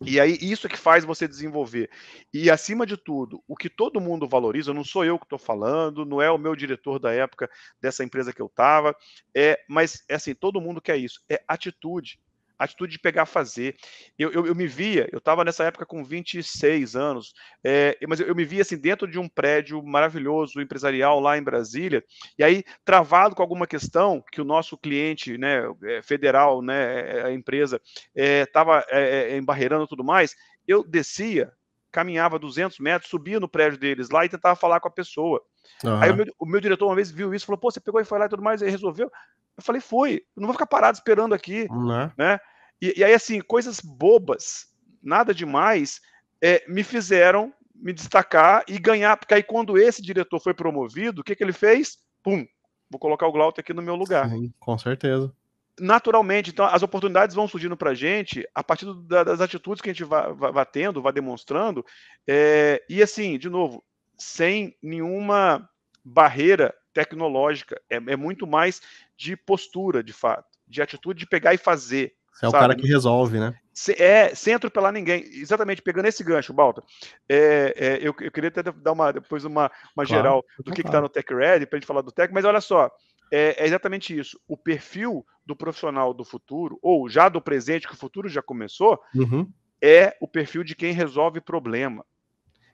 E aí, isso é que faz você desenvolver. E, acima de tudo, o que todo mundo valoriza, não sou eu que estou falando, não é o meu diretor da época dessa empresa que eu estava, é, mas é assim, todo mundo quer isso, é atitude atitude de pegar fazer. Eu, eu, eu me via, eu estava nessa época com 26 anos, é, mas eu, eu, me via assim dentro de um prédio maravilhoso, empresarial lá em Brasília, e aí travado com alguma questão que o nosso cliente, né, é, federal, né, é, a empresa, estava é, é, embarreirando tudo mais, eu descia, caminhava 200 metros, subia no prédio deles lá e tentava falar com a pessoa. Uhum. Aí o meu, o meu, diretor uma vez viu isso, falou: pô, você pegou e foi lá e tudo mais, e resolveu. Eu falei, foi. Eu não vou ficar parado esperando aqui. Uhum. Né? E, e, aí, assim, coisas bobas, nada demais, é, me fizeram me destacar e ganhar. Porque aí, quando esse diretor foi promovido, o que, que ele fez? Pum, vou colocar o Glauter aqui no meu lugar. Sim, com certeza. Naturalmente, então, as oportunidades vão surgindo para a gente a partir da, das atitudes que a gente vai, tendo, vai demonstrando. É, e assim, de novo, sem nenhuma barreira tecnológica. É, é, muito mais de postura, de fato, de atitude de pegar e fazer. Você é o cara que resolve, né? É, sem atropelar ninguém. Exatamente, pegando esse gancho, Balta. É, é, eu, eu, queria até dar uma, depois uma, uma claro, geral do que está no Tech Ready, para a gente falar do Tech, mas olha só, é, é, exatamente isso. O perfil do profissional do futuro, ou já do presente, que o futuro já começou, uhum. é o perfil de quem resolve problema.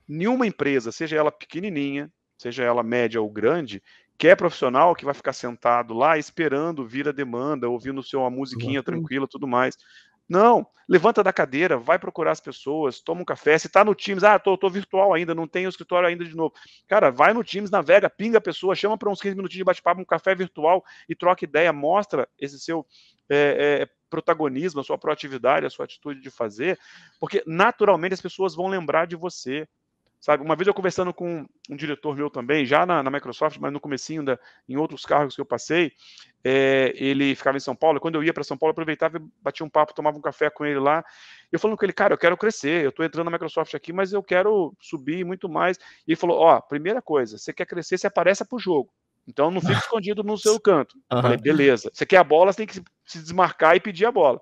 Nenhuma empresa, seja ela pequenininha, seja ela média ou grande, quer profissional que vai ficar sentado lá esperando vir a demanda, ouvindo seu uma musiquinha uhum. tranquila, tudo mais. Não, levanta da cadeira, vai procurar as pessoas, toma um café. Se está no Teams, ah, tô, tô virtual ainda, não tenho escritório ainda de novo. Cara, vai no Teams, navega, pinga a pessoa, chama para uns 15 minutinhos de bate-papo, um café virtual e troca ideia, mostra esse seu é, é, protagonismo, a sua proatividade, a sua atitude de fazer, porque naturalmente as pessoas vão lembrar de você. Sabe, uma vez eu conversando com um diretor meu também, já na, na Microsoft, mas no comecinho da, em outros cargos que eu passei, é, ele ficava em São Paulo, e quando eu ia para São Paulo, eu aproveitava e batia um papo, tomava um café com ele lá, eu falando com ele, cara, eu quero crescer, eu estou entrando na Microsoft aqui, mas eu quero subir muito mais. E ele falou, ó, oh, primeira coisa, você quer crescer, você aparece para o jogo. Então não fica escondido no seu canto. Uhum. Falei, beleza. Você quer a bola, você tem que se desmarcar e pedir a bola.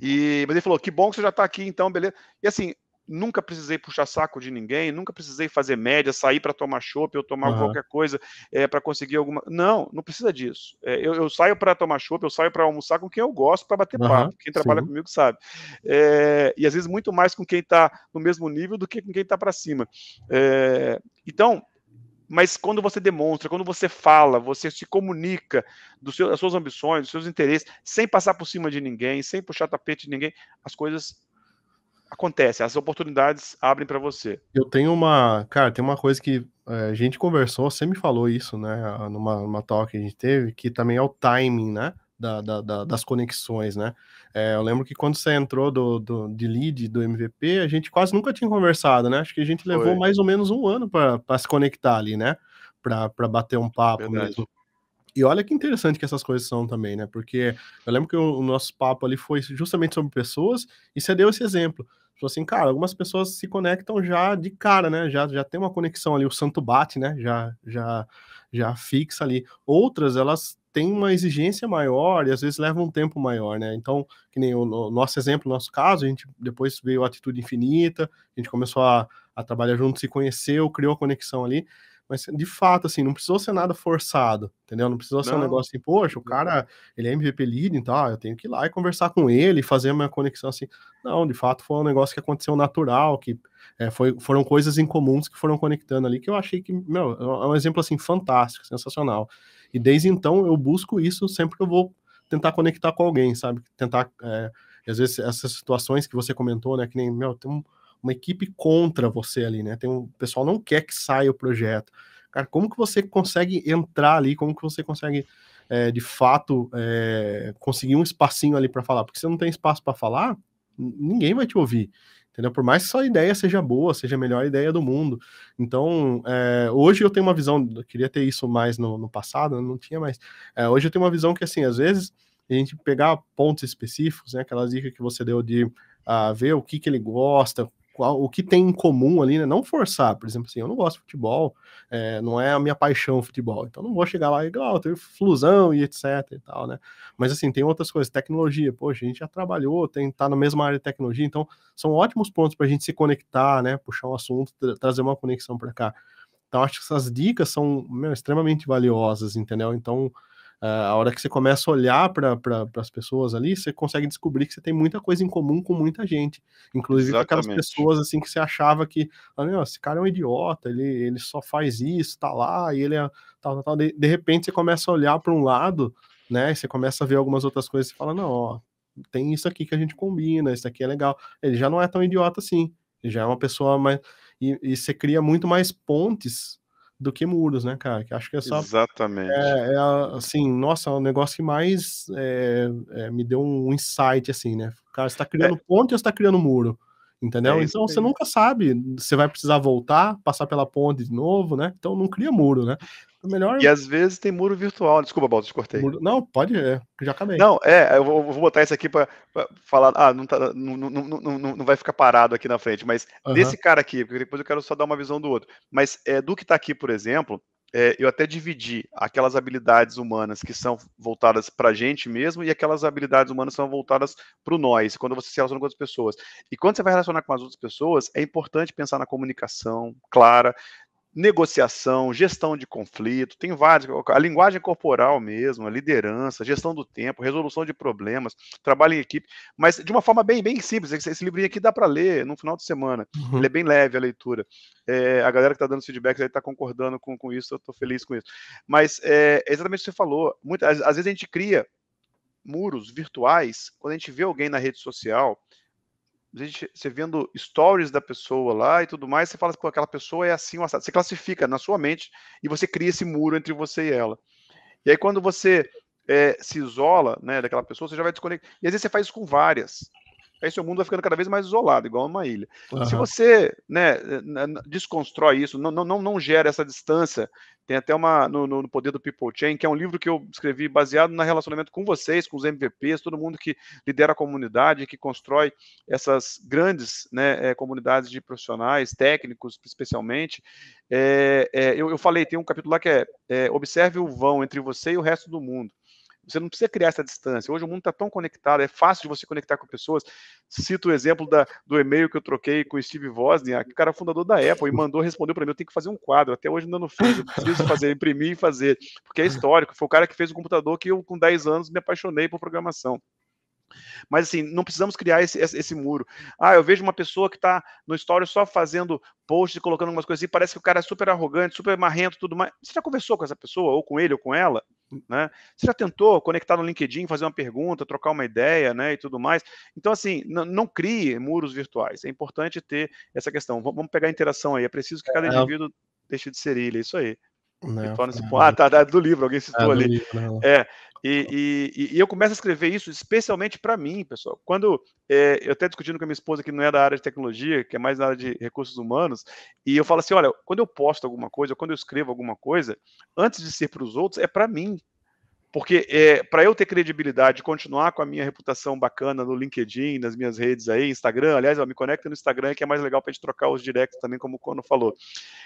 E, mas ele falou, que bom que você já está aqui, então, beleza. E assim, nunca precisei puxar saco de ninguém, nunca precisei fazer média, sair para tomar chopp ou tomar uhum. qualquer coisa é, para conseguir alguma. Não, não precisa disso. É, eu, eu, saio para tomar chopp, eu saio para almoçar com quem eu gosto para bater uhum. papo. Quem trabalha Sim. comigo sabe. É, e às vezes muito mais com quem está no mesmo nível do que com quem está para cima. Então, mas quando você demonstra, quando você fala, você se comunica dos seus, das suas ambições, dos seus interesses, sem passar por cima de ninguém, sem puxar tapete de ninguém, as coisas acontece, as oportunidades abrem para você. Eu tenho uma, cara, tem uma coisa que é, a gente conversou, você me falou isso, né, numa, numa talk que a gente teve, que também é o timing, né, da, da, da, das conexões, né? É, eu lembro que quando você entrou do, do, de lead do MVP, a gente quase nunca tinha conversado, né? Acho que a gente levou Foi. mais ou menos um ano para se conectar ali, né? Para bater um papo Verdade. mesmo. E olha que interessante que essas coisas são também, né? Porque eu lembro que o, o nosso papo ali foi justamente sobre pessoas, e você deu esse exemplo. Falou assim, cara, algumas pessoas se conectam já de cara, né? Já, já tem uma conexão ali, o santo bate, né? Já, já, já fixa ali. Outras, elas têm uma exigência maior e às vezes levam um tempo maior, né? Então, que nem o, o nosso exemplo, nosso caso, a gente depois veio a Atitude Infinita, a gente começou a, a trabalhar junto, se conheceu, criou a conexão ali. Mas, de fato, assim, não precisou ser nada forçado, entendeu? Não precisou ser um negócio assim, poxa, o cara, ele é MVP lead, então, eu tenho que ir lá e conversar com ele, fazer uma conexão assim. Não, de fato, foi um negócio que aconteceu natural, que é, foi, foram coisas incomuns que foram conectando ali, que eu achei que, meu, é um exemplo, assim, fantástico, sensacional. E desde então, eu busco isso sempre que eu vou tentar conectar com alguém, sabe? Tentar, é, às vezes, essas situações que você comentou, né, que nem, meu, tem um uma equipe contra você ali, né? Tem um o pessoal não quer que saia o projeto. Cara, como que você consegue entrar ali? Como que você consegue é, de fato é, conseguir um espacinho ali para falar? Porque se não tem espaço para falar, ninguém vai te ouvir. Entendeu? Por mais que sua ideia seja boa, seja a melhor ideia do mundo. Então, é, hoje eu tenho uma visão, eu queria ter isso mais no, no passado, não tinha mais. É, hoje eu tenho uma visão que, assim, às vezes a gente pegar pontos específicos, né, aquelas dicas que você deu de uh, ver o que, que ele gosta, qual, o que tem em comum ali, né? Não forçar, por exemplo, assim, eu não gosto de futebol, é, não é a minha paixão futebol, então não vou chegar lá e, ah, ter flusão e etc e tal, né? Mas assim, tem outras coisas, tecnologia, poxa, a gente já trabalhou, tem, tá na mesma área de tecnologia, então são ótimos pontos para a gente se conectar, né? Puxar um assunto, tra trazer uma conexão para cá. Então, acho que essas dicas são meu, extremamente valiosas, entendeu? Então, a hora que você começa a olhar para pra, as pessoas ali, você consegue descobrir que você tem muita coisa em comum com muita gente. Inclusive Exatamente. aquelas pessoas assim que você achava que, ah, esse cara é um idiota, ele, ele só faz isso, tá lá, e ele é tal, tal, tal. De, de repente você começa a olhar para um lado, né? Você começa a ver algumas outras coisas e fala, não, ó, tem isso aqui que a gente combina, isso aqui é legal. Ele já não é tão idiota assim, ele já é uma pessoa mais. E, e você cria muito mais pontes do que muros, né, cara? Que acho que é só. Exatamente. É, é assim, nossa, é um negócio que mais é, é, me deu um insight, assim, né? Cara, você tá criando é. ponte ou você tá criando muro? Entendeu? É então você nunca sabe. Você vai precisar voltar, passar pela ponte de novo, né? Então não cria muro, né? Melhor... E às vezes tem muro virtual. Desculpa, Baldo, te cortei. Muro... Não, pode, é, já acabei. Não, é, eu vou, vou botar isso aqui para falar. Ah, não, tá, não, não, não, não, vai ficar parado aqui na frente, mas uhum. desse cara aqui, porque depois eu quero só dar uma visão do outro. Mas é, do que está aqui, por exemplo, é, eu até dividi aquelas habilidades humanas que são voltadas para a gente mesmo e aquelas habilidades humanas que são voltadas para o nós, quando você se relaciona com outras pessoas. E quando você vai relacionar com as outras pessoas, é importante pensar na comunicação clara, negociação, gestão de conflito, tem vários, a linguagem corporal mesmo, a liderança, gestão do tempo, resolução de problemas, trabalho em equipe, mas de uma forma bem, bem simples. Esse livrinho aqui dá para ler no final de semana, uhum. ele é bem leve a leitura. É, a galera que está dando feedback está concordando com, com isso, eu estou feliz com isso. Mas é, é exatamente o que você falou, muitas, às vezes a gente cria muros virtuais, quando a gente vê alguém na rede social, gente, você vendo stories da pessoa lá e tudo mais, você fala que aquela pessoa é assim, você classifica na sua mente e você cria esse muro entre você e ela. E aí quando você é, se isola né, daquela pessoa, você já vai desconectar. E às vezes você faz isso com várias aí seu mundo vai ficando cada vez mais isolado, igual uma ilha. Uhum. Se você né, desconstrói isso, não, não, não gera essa distância, tem até uma no, no, Poder do People Chain, que é um livro que eu escrevi baseado no relacionamento com vocês, com os MVPs, todo mundo que lidera a comunidade, que constrói essas grandes né, é, comunidades de profissionais, técnicos especialmente. É, é, eu, eu, falei, tem um capítulo lá que é, é Observe o vão entre você e o resto do mundo. Você não precisa criar essa distância. Hoje o mundo está tão conectado, é fácil de você conectar com pessoas. Cito o exemplo da, do e-mail que eu troquei com o Steve Wozniak, o cara fundador da Apple, e mandou, respondeu para mim, eu tenho que fazer um quadro. Até hoje ainda não fiz, eu preciso fazer, imprimir e fazer, porque é histórico. Foi o cara que fez o computador que eu, com 10 anos, me apaixonei por programação. Mas assim, não precisamos criar esse, esse, esse muro. Ah, eu vejo uma pessoa que está no story só fazendo posts e colocando algumas coisas assim, parece que o cara é super arrogante, super marrento, tudo mais. Você já conversou com essa pessoa, ou com ele, ou com ela? Né? Você já tentou conectar no LinkedIn, fazer uma pergunta, trocar uma ideia, né, e tudo mais? Então, assim, não crie muros virtuais. É importante ter essa questão. Vamos pegar a interação aí. É preciso que cada é, indivíduo deixe de ser ele. É isso aí. Não, não. Ah, tá, tá, do livro, alguém citou ah, ali. Livro, é, e, e, e, eu começo a escrever isso especialmente para mim, pessoal. Quando é, eu até discutindo com a minha esposa, que não é da área de tecnologia, que é mais da área de recursos humanos, e eu falo assim: olha, quando eu posto alguma coisa, quando eu escrevo alguma coisa, antes de ser para os outros, é para mim. Porque é, para eu ter credibilidade, continuar com a minha reputação bacana no LinkedIn, nas minhas redes aí, Instagram, aliás, ó, me conecta no Instagram, que é mais legal para a gente trocar os directs também, como o Cono falou,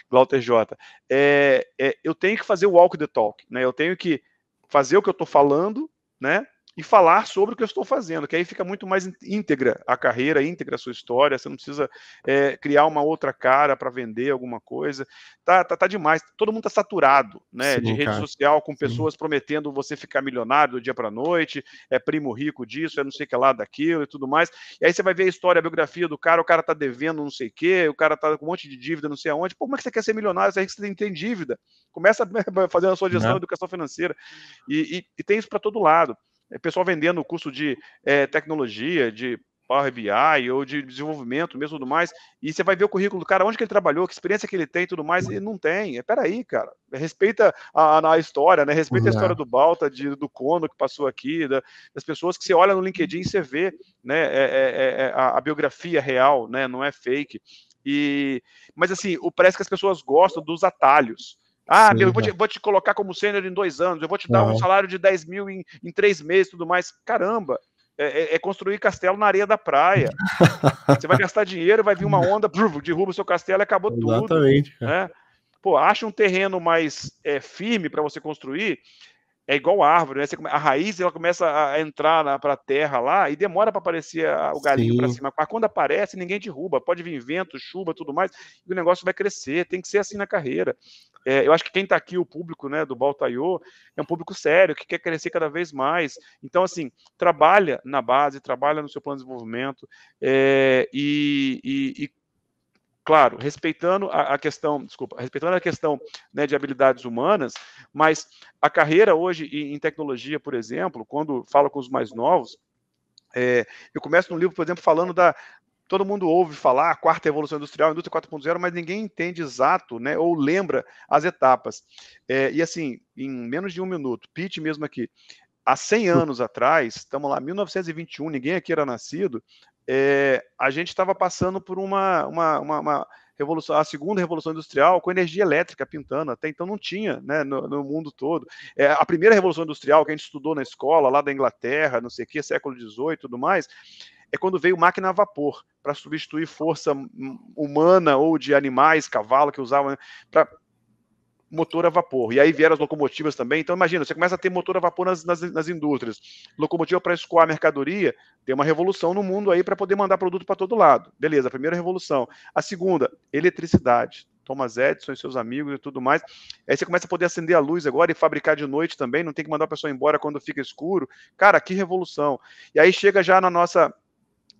Glauter J. É, é, eu tenho que fazer o walk the talk, né? Eu tenho que fazer o que eu estou falando, né? E falar sobre o que eu estou fazendo, que aí fica muito mais íntegra a carreira, íntegra a sua história, você não precisa é, criar uma outra cara para vender alguma coisa. Tá, tá, tá demais. Todo mundo está saturado, né? Sim, de rede cara. social com pessoas Sim. prometendo você ficar milionário do dia para noite, é primo rico disso, é não sei o que lá daquilo e tudo mais. E aí você vai ver a história, a biografia do cara, o cara tá devendo não sei o quê, o cara tá com um monte de dívida, não sei aonde. Pô, como é que você quer ser milionário? Você tem, tem dívida. Começa fazendo a sua gestão de educação financeira. E, e, e tem isso para todo lado. É pessoal vendendo o curso de é, tecnologia, de Power BI ou de desenvolvimento mesmo tudo mais, e você vai ver o currículo do cara, onde que ele trabalhou, que experiência que ele tem e tudo mais, e não tem. É, peraí, cara. Respeita a, a história, né? Respeita a história do Balta, de, do Cono que passou aqui, da, das pessoas que você olha no LinkedIn e você vê né, é, é, é a, a, biografia real, né? Não é fake. E, mas assim, o, parece que as pessoas gostam dos atalhos. Ah, Sim, meu, eu vou te, vou te, colocar como sênior em dois anos, eu vou te dar um salário de 10 mil em, em três meses tudo mais. Caramba, é, é, é, construir castelo na areia da praia. Você vai gastar dinheiro, vai vir uma onda, derruba o seu castelo e acabou Exatamente, tudo. Exatamente. Né? Pô, acha um terreno mais é, firme para você construir é igual árvore, né? a raiz ela começa a entrar para a terra lá e demora para aparecer o galinho para cima. Mas quando aparece, ninguém derruba. Pode vir vento, chuva, tudo mais, e o negócio vai crescer. Tem que ser assim na carreira. É, eu acho que quem está aqui, o público né, do Baltaiô, é um público sério, que quer crescer cada vez mais. Então, assim, trabalha na base, trabalha no seu plano de desenvolvimento é, e, e, e claro, respeitando a, questão, desculpa, respeitando a questão né, de habilidades humanas, mas a carreira hoje em, em tecnologia, por exemplo, quando falo com os mais novos, é, eu começo no livro, por exemplo, falando da. Todo mundo ouve falar a quarta revolução industrial, indústria 4.0, mas ninguém entende exato, né, ou lembra as etapas. É, e assim, em menos de um minuto, Pete mesmo aqui, há 100 anos atrás, estamos lá, 1921, ninguém aqui era nascido, é, a gente estava passando por uma, uma, uma, uma, revolução, a segunda revolução industrial com energia elétrica pintando. Até então não tinha, né, no, no mundo todo. É, a primeira revolução industrial que a gente estudou na escola, lá da Inglaterra, não sei o que, século XVIII e tudo mais, é quando veio máquina a vapor para substituir força humana ou de animais, cavalo que usavam né, para motor a vapor. E aí vieram as locomotivas também. Então, imagina, você começa a ter motor a vapor nas, nas, nas indústrias. Locomotiva para escoar mercadoria, tem uma revolução no mundo aí para poder mandar produto para todo lado. Beleza, a primeira revolução. A segunda, eletricidade. Thomas Edison e seus amigos e tudo mais. Aí você começa a poder acender a luz agora e fabricar de noite também, não tem que mandar a pessoa embora quando fica escuro. Cara, que revolução. E aí chega já na nossa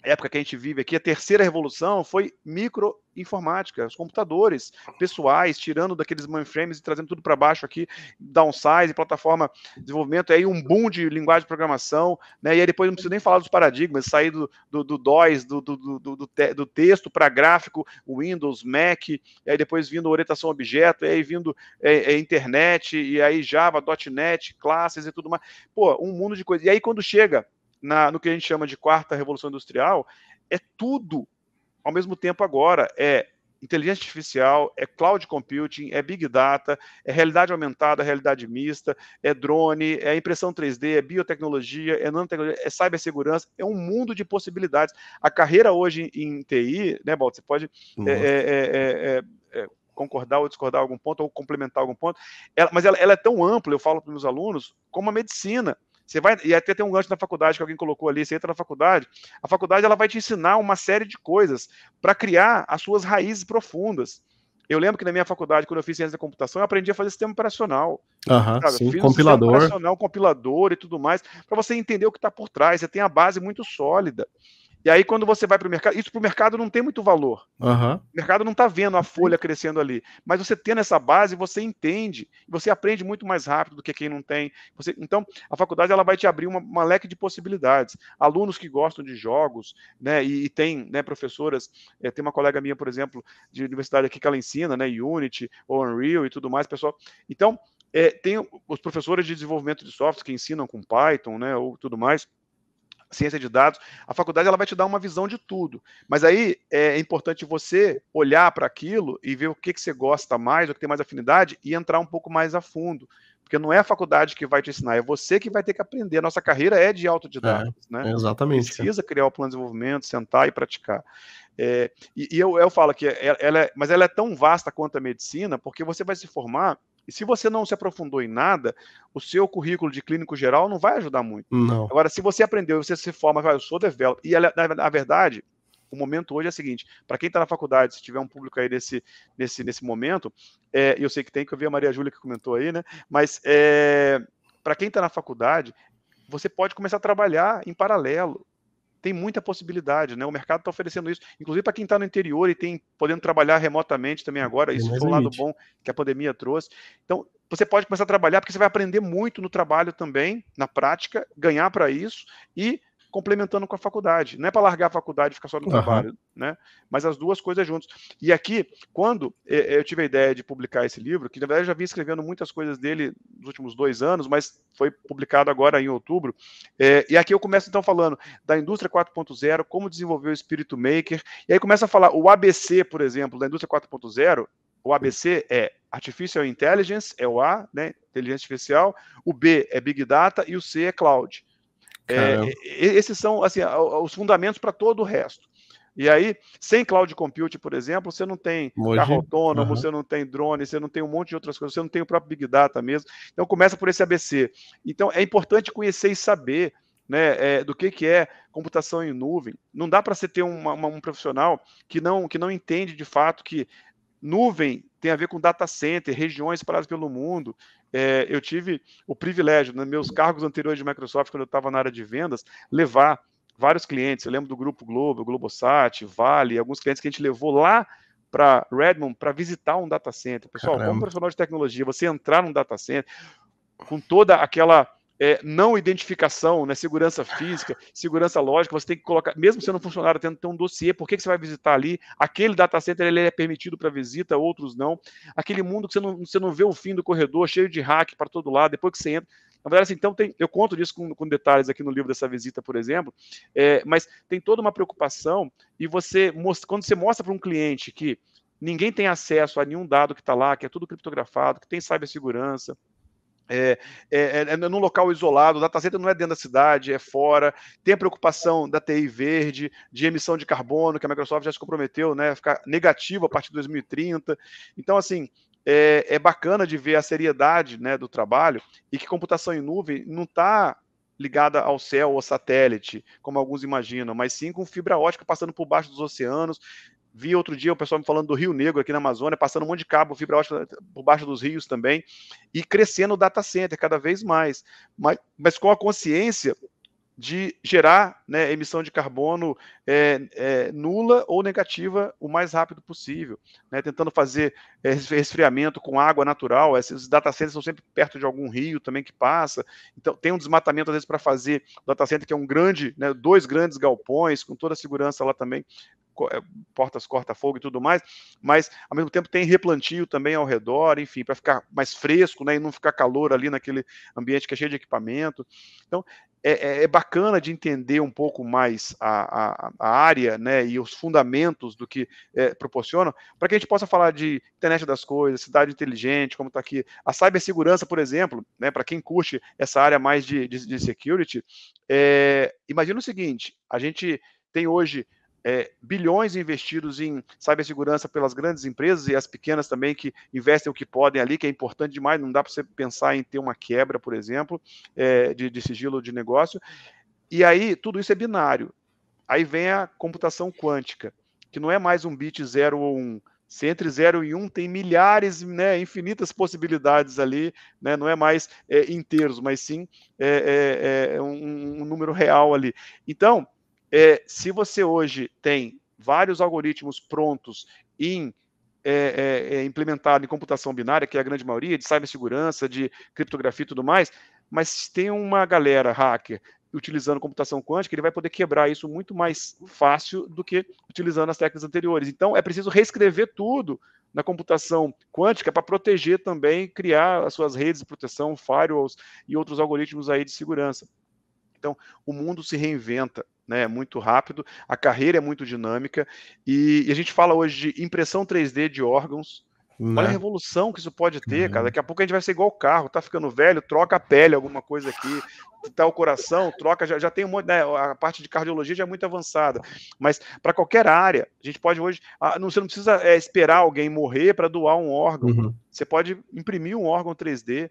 época que a gente vive aqui, a terceira revolução foi microinformática, os computadores pessoais, tirando daqueles mainframes e trazendo tudo para baixo aqui, downsize, plataforma de desenvolvimento, aí um boom de linguagem de programação, né? E aí depois não preciso nem falar dos paradigmas, sair do, do, do DOS, do, do, do, do, te, do texto para gráfico, Windows, Mac, e aí depois vindo orientação a objeto, e aí vindo é, é, internet, e aí Java, .NET, classes e tudo mais. Pô, um mundo de coisas. E aí quando chega na, no que a gente chama de quarta revolução industrial, é tudo ao mesmo tempo agora. É inteligência artificial, é cloud computing, é big data, é realidade aumentada, realidade mista, é drone, é impressão 3D, é biotecnologia, é nanotecnologia, é cibersegurança, é um mundo de possibilidades. A carreira hoje em TI, né, Balt, você pode é, é, é, concordar ou discordar algum ponto, ou complementar algum ponto, ela, mas ela, ela, é tão ampla, eu falo para os meus alunos, como a medicina. Você vai, e até tem um gancho na faculdade que alguém colocou ali, você entra na faculdade, a faculdade ela vai te ensinar uma série de coisas para criar as suas raízes profundas. Eu lembro que na minha faculdade, quando eu fiz ciência da computação, eu aprendi a fazer sistema operacional. Uhum, sim, fiz compilador. Um operacional, compilador e tudo mais, para você entender o que está por trás. Você tem a base muito sólida. E aí, quando você vai para o mercado, isso para o mercado não tem muito valor. Uhum. O mercado não está vendo a folha crescendo ali. Mas você tendo essa base, você entende, você aprende muito mais rápido do que quem não tem. Você, então, a faculdade ela vai te abrir uma, uma leque de possibilidades. Alunos que gostam de jogos, né? E, e tem né, professoras, é, tem uma colega minha, por exemplo, de universidade aqui que ela ensina, né? Unity ou Unreal e tudo mais, pessoal. Então, é, tem os professores de desenvolvimento de software que ensinam com Python, né? Ou tudo mais ciência de dados, a faculdade ela vai te dar uma visão de tudo. Mas aí é importante você olhar para aquilo e ver o que, que você gosta mais, o que tem mais afinidade e entrar um pouco mais a fundo. Porque não é a faculdade que vai te ensinar, é você que vai ter que aprender. A nossa carreira é de autodidata. É, né? Exatamente. Precisa criar o plano de desenvolvimento, sentar e praticar. É, e, e eu, eu falo que ela, ela é, mas ela é tão vasta quanto a medicina, porque você vai se formar E se você não se aprofundou em nada, o seu currículo de clínico geral não vai ajudar muito. Não. Agora, se você aprendeu, você se forma, eu sou developer. E na, na verdade, o momento hoje é o seguinte: para quem está na faculdade, se tiver um público aí nesse, nesse, nesse momento, é, eu sei que tem, que eu vi a Maria Júlia que comentou aí, né? Mas é, para quem está na faculdade, você pode começar a trabalhar em paralelo tem muita possibilidade, né? O mercado está oferecendo isso, inclusive para quem está no interior e tem podendo trabalhar remotamente também agora. Isso foi um lado bom que a pandemia trouxe. Então, você pode começar a trabalhar porque você vai aprender muito no trabalho também, na prática, ganhar para isso e complementando com a faculdade. Não é para largar a faculdade e ficar só no uhum. trabalho, né? Mas as duas coisas juntos. E aqui, quando eu tive a ideia de publicar esse livro, que na verdade eu já vim escrevendo muitas coisas dele nos últimos dois anos, mas foi publicado agora em outubro. É, e aqui eu começo então falando da indústria 4.0, como desenvolver o espírito maker. E aí começa a falar o ABC, por exemplo, da indústria 4.0. O ABC é Artificial Intelligence, é o A, né? Inteligência Artificial. O B é Big Data e o C é Cloud. É, esses são assim, os fundamentos para todo o resto. E aí, sem cloud computing, por exemplo, você não tem Hoje, carro autônomo, uhum. você não tem drone, você não tem um monte de outras coisas, você não tem o próprio Big Data mesmo. Então, começa por esse ABC. Então, é importante conhecer e saber né, é, do que, que é computação em nuvem. Não dá para você ter uma, uma, um profissional que não, que não entende de fato que nuvem tem a ver com data center, regiões espalhadas pelo mundo. É, eu tive o privilégio, nos meus cargos anteriores de Microsoft, quando eu estava na área de vendas, levar vários clientes. Eu lembro do Grupo Globo, Globosat, Vale, alguns clientes que a gente levou lá para Redmond para visitar um data center. Pessoal, Caramba. como profissional de tecnologia, você entrar num data center com toda aquela é, não identificação, né, segurança física, segurança lógica, você tem que colocar, mesmo sendo um funcionário, tendo ter um dossiê, por que, que você vai visitar ali? Aquele data center ele é permitido para visita, outros não. Aquele mundo que você não, você não vê o fim do corredor, cheio de hack para todo lado, depois que você entra. Na verdade, assim, então tem, eu conto disso com, com, detalhes aqui no livro dessa visita, por exemplo, é, mas tem toda uma preocupação e você, quando você mostra para um cliente que ninguém tem acesso a nenhum dado que está lá, que é tudo criptografado, que tem cibersegurança, é, é, é, é num local isolado, o data center não é dentro da cidade, é fora. Tem a preocupação da TI verde, de emissão de carbono, que a Microsoft já se comprometeu, né, a ficar negativo a partir de 2030. Então, assim, é, é bacana de ver a seriedade né, do trabalho e que computação em nuvem não está ligada ao céu ou satélite, como alguns imaginam, mas sim com fibra ótica passando por baixo dos oceanos, Vi outro dia o pessoal me falando do Rio Negro aqui na Amazônia, passando um monte de cabo, fibra ótica por baixo dos rios também, e crescendo o data center cada vez mais, mas, mas com a consciência de gerar né, emissão de carbono é, é, nula ou negativa o mais rápido possível, né, tentando fazer é, resfriamento com água natural. Esses data centers são sempre perto de algum rio também que passa, então tem um desmatamento às vezes para fazer o data center que é um grande, né, dois grandes galpões com toda a segurança lá também portas corta-fogo e tudo mais, mas ao mesmo tempo tem replantio também ao redor, enfim, para ficar mais fresco, né, e não ficar calor ali naquele ambiente que é cheio de equipamento. Então, é, é, é bacana de entender um pouco mais a, a, a área, né, e os fundamentos do que é, proporcionam, para que a gente possa falar de internet das coisas, cidade inteligente, como está aqui, a cibersegurança, por exemplo, né, para quem curte essa área mais de, de, de security, é, imagina o seguinte, a gente tem hoje é, bilhões investidos em cibersegurança pelas grandes empresas e as pequenas também que investem o que podem ali, que é importante demais, não dá para você pensar em ter uma quebra, por exemplo, é, de, de sigilo de negócio. E aí, tudo isso é binário. Aí vem a computação quântica, que não é mais um bit 0 ou 1. Um. Se entre 0 e 1 um, tem milhares, né, infinitas possibilidades ali, né, não é mais é, inteiros, mas sim é, é, é um, um, número real ali. Então, é, se você hoje tem vários algoritmos prontos em é, é, é, implementado em computação binária, que é a grande maioria, de cibersegurança, de criptografia e tudo mais, mas tem uma galera hacker utilizando computação quântica, ele vai poder quebrar isso muito mais fácil do que utilizando as técnicas anteriores. Então, é preciso reescrever tudo na computação quântica para proteger também, criar as suas redes de proteção, firewalls e outros algoritmos aí de segurança. Então, o mundo se reinventa né, muito rápido, a carreira é muito dinâmica, e, e, a gente fala hoje de impressão 3D de órgãos, Né? Olha a revolução que isso pode ter, cara. Uhum. Daqui a pouco a gente vai ser igual o carro, tá ficando velho, troca a pele, alguma coisa aqui, tá o coração, troca, já, já tem um monte, né, a parte de cardiologia já é muito avançada. Mas para qualquer área, a gente pode hoje, ah, não, você não precisa é, esperar alguém morrer para doar um órgão. Uhum. Você pode imprimir um órgão 3D,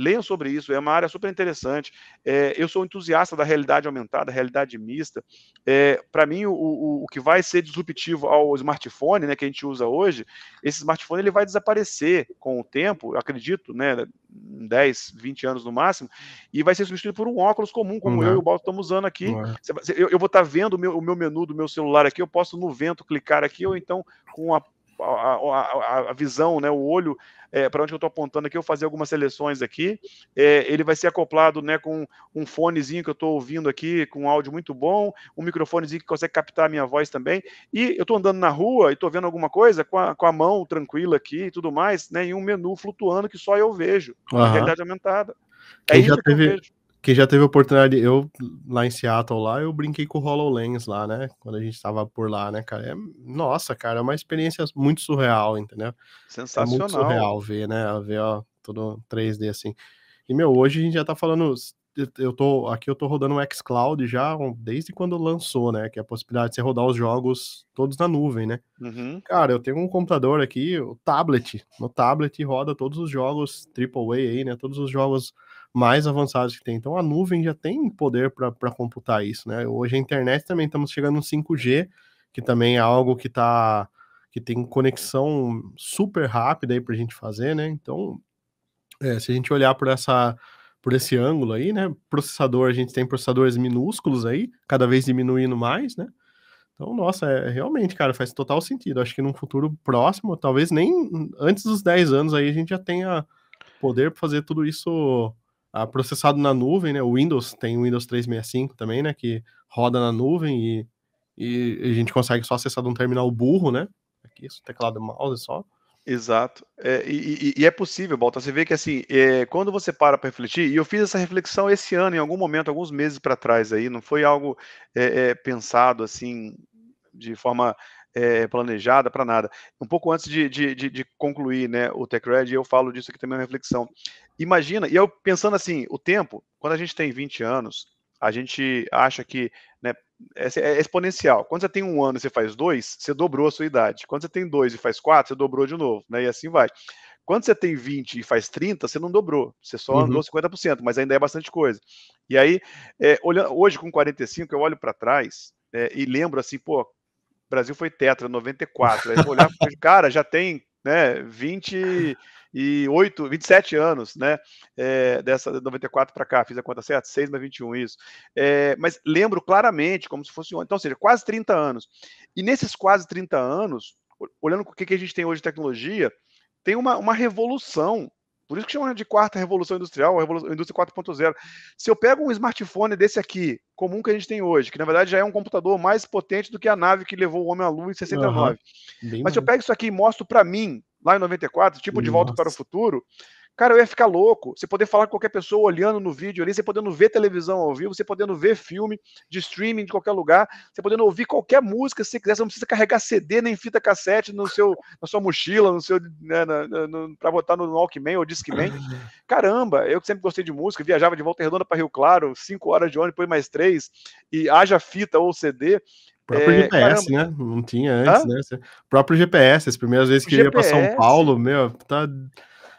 leiam sobre isso, é uma área super interessante. É, eu sou entusiasta da realidade aumentada, realidade mista. É, Para mim, o, o, o, que vai ser disruptivo ao smartphone, né, que a gente usa hoje, esse smartphone ele vai desaparecer com o tempo, acredito, né, 10, 20 anos no máximo, e vai ser substituído por um óculos comum, como uhum. eu e o Balto estamos usando aqui. Uhum. Eu, eu, vou estar tá vendo o meu, o meu menu do meu celular aqui, eu posso no vento clicar aqui, ou então com a a, a, a, visão, né, o olho é, para onde eu estou apontando aqui, eu fazer algumas seleções aqui. É, ele vai ser acoplado né, com um fonezinho que eu estou ouvindo aqui, com um áudio muito bom, um microfonezinho que consegue captar a minha voz também. E eu estou andando na rua e estou vendo alguma coisa com a, com a mão tranquila aqui e tudo mais, né, em um menu flutuando que só eu vejo, uhum. realidade aumentada. É Quem isso já teve... eu quem já teve a oportunidade, eu lá em Seattle, lá, eu brinquei com o HoloLens lá, né? Quando a gente tava por lá, né, cara? É, nossa, cara, é uma experiência muito surreal, entendeu? Sensacional. É muito surreal ver, né? Ver, ó, tudo 3D assim. E, meu, hoje a gente já tá falando. Eu tô aqui, eu tô rodando o xCloud já desde quando lançou, né? Que é a possibilidade de você rodar os jogos todos na nuvem, né? Uhum. Cara, eu tenho um computador aqui, o tablet. No tablet roda todos os jogos AAA aí, né? Todos os jogos mais avançados que tem. Então a nuvem já tem poder para computar isso, né? Hoje a internet também estamos chegando no 5G, que também é algo que tá que tem conexão super rápida aí para a gente fazer, né? Então, é, se a gente olhar por essa por esse ângulo aí, né? Processador, a gente tem processadores minúsculos aí, cada vez diminuindo mais, né? Então, nossa, é, realmente, cara, faz total sentido. Acho que num futuro próximo, talvez nem antes dos 10 anos aí, a gente já tenha poder para fazer tudo isso ah, processado na nuvem, né? O Windows tem o Windows 365 também, né? Que roda na nuvem e, e a gente consegue só acessar de um terminal burro, né? Aqui, isso, teclado mouse só. Exato. É, e, e, é possível, Balta. Você vê que assim, é, quando você para para refletir, e eu fiz essa reflexão esse ano, em algum momento, alguns meses para trás aí, não foi algo é, é pensado assim de forma é, planejada para nada. Um pouco antes de, de, de, de, concluir né, o TechRed, eu falo disso aqui também uma reflexão. Imagina, e eu pensando assim, o tempo, quando a gente tem 20 anos, a gente acha que né, é, é, exponencial. Quando você tem um ano e você faz dois, você dobrou a sua idade. Quando você tem dois e faz quatro, você dobrou de novo, né? E assim vai. Quando você tem 20 e faz 30, você não dobrou, você só uhum. andou 50%, mas ainda é bastante coisa. E aí, é, olhando, hoje com 45, eu olho para trás é, e lembro assim, pô, Brasil foi tetra, 94. Aí eu olhar cara, já tem né, 28, 27 anos, né? É, dessa 94 para cá, fiz a conta certa? 6 mais 21, isso. É, mas lembro claramente, como se fosse ontem, então, ou seja, quase 30 anos. E nesses quase 30 anos, olhando o que, que a gente tem hoje de tecnologia, tem uma, uma revolução por isso que chama de quarta revolução industrial, a revolução, indústria 4.0. Se eu pego um smartphone desse aqui, comum que a gente tem hoje, que na verdade já é um computador mais potente do que a nave que levou o homem à lua em 69. Uhum. Mas se eu pego isso aqui e mostro para mim, lá em 94, tipo De Volta para o Futuro, Cara, eu ia ficar louco. Você poder falar com qualquer pessoa olhando no vídeo ali, você podendo ver televisão ao vivo, você podendo ver filme de streaming de qualquer lugar, você podendo ouvir qualquer música se você quiser, você não precisa carregar CD nem fita cassete no seu, na sua mochila, no seu, né, para botar no Walkman ou Discman. Caramba, eu que sempre gostei de música, viajava de volta redonda para Rio Claro, cinco horas de ônibus, depois mais três, e haja fita ou CD. O próprio é, GPS, caramba. né? Não tinha antes, Hã? né? O próprio GPS, as primeiras vezes que ia para São Paulo, meu, tá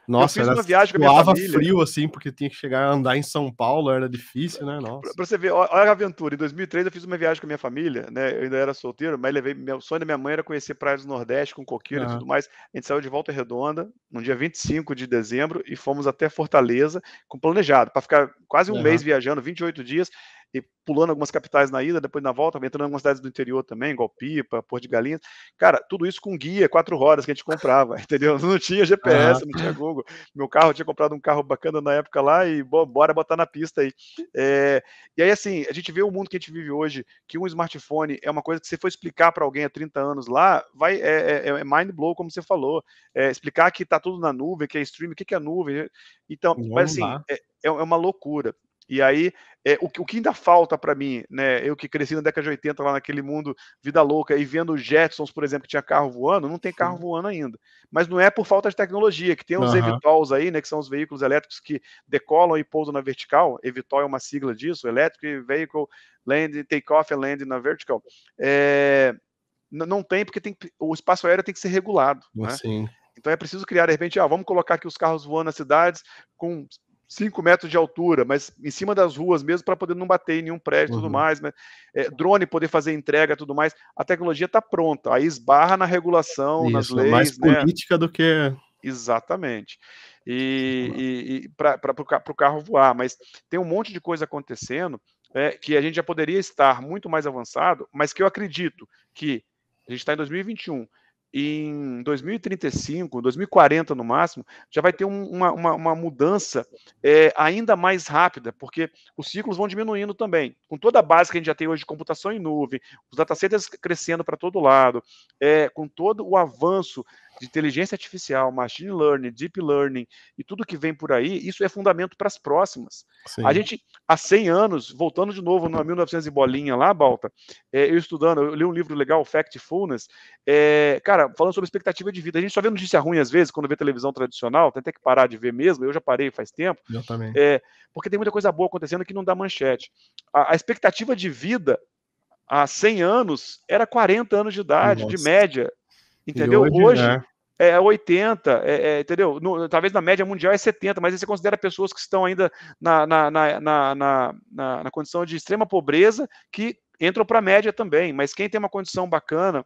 nossa, eu fiz uma viagem com a minha família. frio assim, porque tinha que chegar a andar em São Paulo, era difícil, né? Nossa. Pra, você ver, olha a aventura. Em 2003 eu fiz uma viagem com a minha família, né? Eu ainda era solteiro, mas levei. Meu sonho da minha mãe era conhecer praias do Nordeste com coqueiro uhum. e tudo mais. A gente saiu de Volta Redonda no dia 25 de dezembro e fomos até Fortaleza com planejado, para ficar quase um uhum. mês viajando, 28 dias e pulando algumas capitais na ida, depois na volta, entrando em algumas cidades do interior também, igual Pipa, Porto de Galinhas. Cara, tudo isso com guia, quatro horas que a gente comprava, entendeu? Não tinha GPS, não tinha Google. Meu carro, tinha comprado um carro bacana na época lá e bora botar na pista aí. É, e aí, assim, a gente vê o mundo que a gente vive hoje, que um smartphone é uma coisa que você for explicar para alguém há 30 anos lá, vai, é, é, é mind blow, como você falou. É, explicar que tá tudo na nuvem, que é streaming, o que, que é nuvem. Então, mas assim, é, é uma loucura. E aí, é, o, o que ainda falta para mim, né? Eu que cresci na década de 80 lá naquele mundo vida louca e vendo os Jetsons, por exemplo, que tinha carro voando, não tem carro voando ainda. Mas não é por falta de tecnologia, que tem os uhum. eVTOLs aí, né? Que são os veículos elétricos que decolam e pousam na vertical. eVTOL é uma sigla disso, Electric Vehicle Land, Takeoff and Land na vertical. É, não tem, porque tem, o espaço aéreo tem que ser regulado. Né? Então é preciso criar, de repente, ah, vamos colocar aqui os carros voando nas cidades com 5 metros de altura, mas em cima das ruas mesmo, para poder não bater em nenhum prédio e uhum. tudo mais. Né? É, drone poder fazer entrega tudo mais. A tecnologia está pronta, aí esbarra na regulação, Isso, nas leis. É mais né? política do que. Exatamente. E, e, e para o carro voar, mas tem um monte de coisa acontecendo é, que a gente já poderia estar muito mais avançado, mas que eu acredito que a gente está em 2021 em 2035, 2040 no máximo, já vai ter um, uma, uma, uma, mudança é, ainda mais rápida, porque os ciclos vão diminuindo também. Com toda a base que a gente já tem hoje de computação em nuvem, os datacenters crescendo para todo lado, é, com todo o avanço de inteligência artificial, machine learning, deep learning e tudo que vem por aí, isso é fundamento para as próximas. Sim. A gente, há 100 anos, voltando de novo na 1900 e bolinha lá, Balta, é, eu estudando, eu li um livro legal, Factfulness, é, cara, falando sobre expectativa de vida. A gente só vê notícia ruim às vezes, quando vê televisão tradicional, tem até que parar de ver mesmo, eu já parei faz tempo. Eu também. É, porque tem muita coisa boa acontecendo que não dá manchete. A, a expectativa de vida há 100 anos era 40 anos de idade, Nossa. de média. Entendeu? hoje, hoje né? É 80, é, é, entendeu? No, talvez na média mundial é 70, mas aí você considera pessoas que estão ainda na, na, na, na, na, na condição de extrema pobreza que entram para a média também. Mas quem tem uma condição bacana,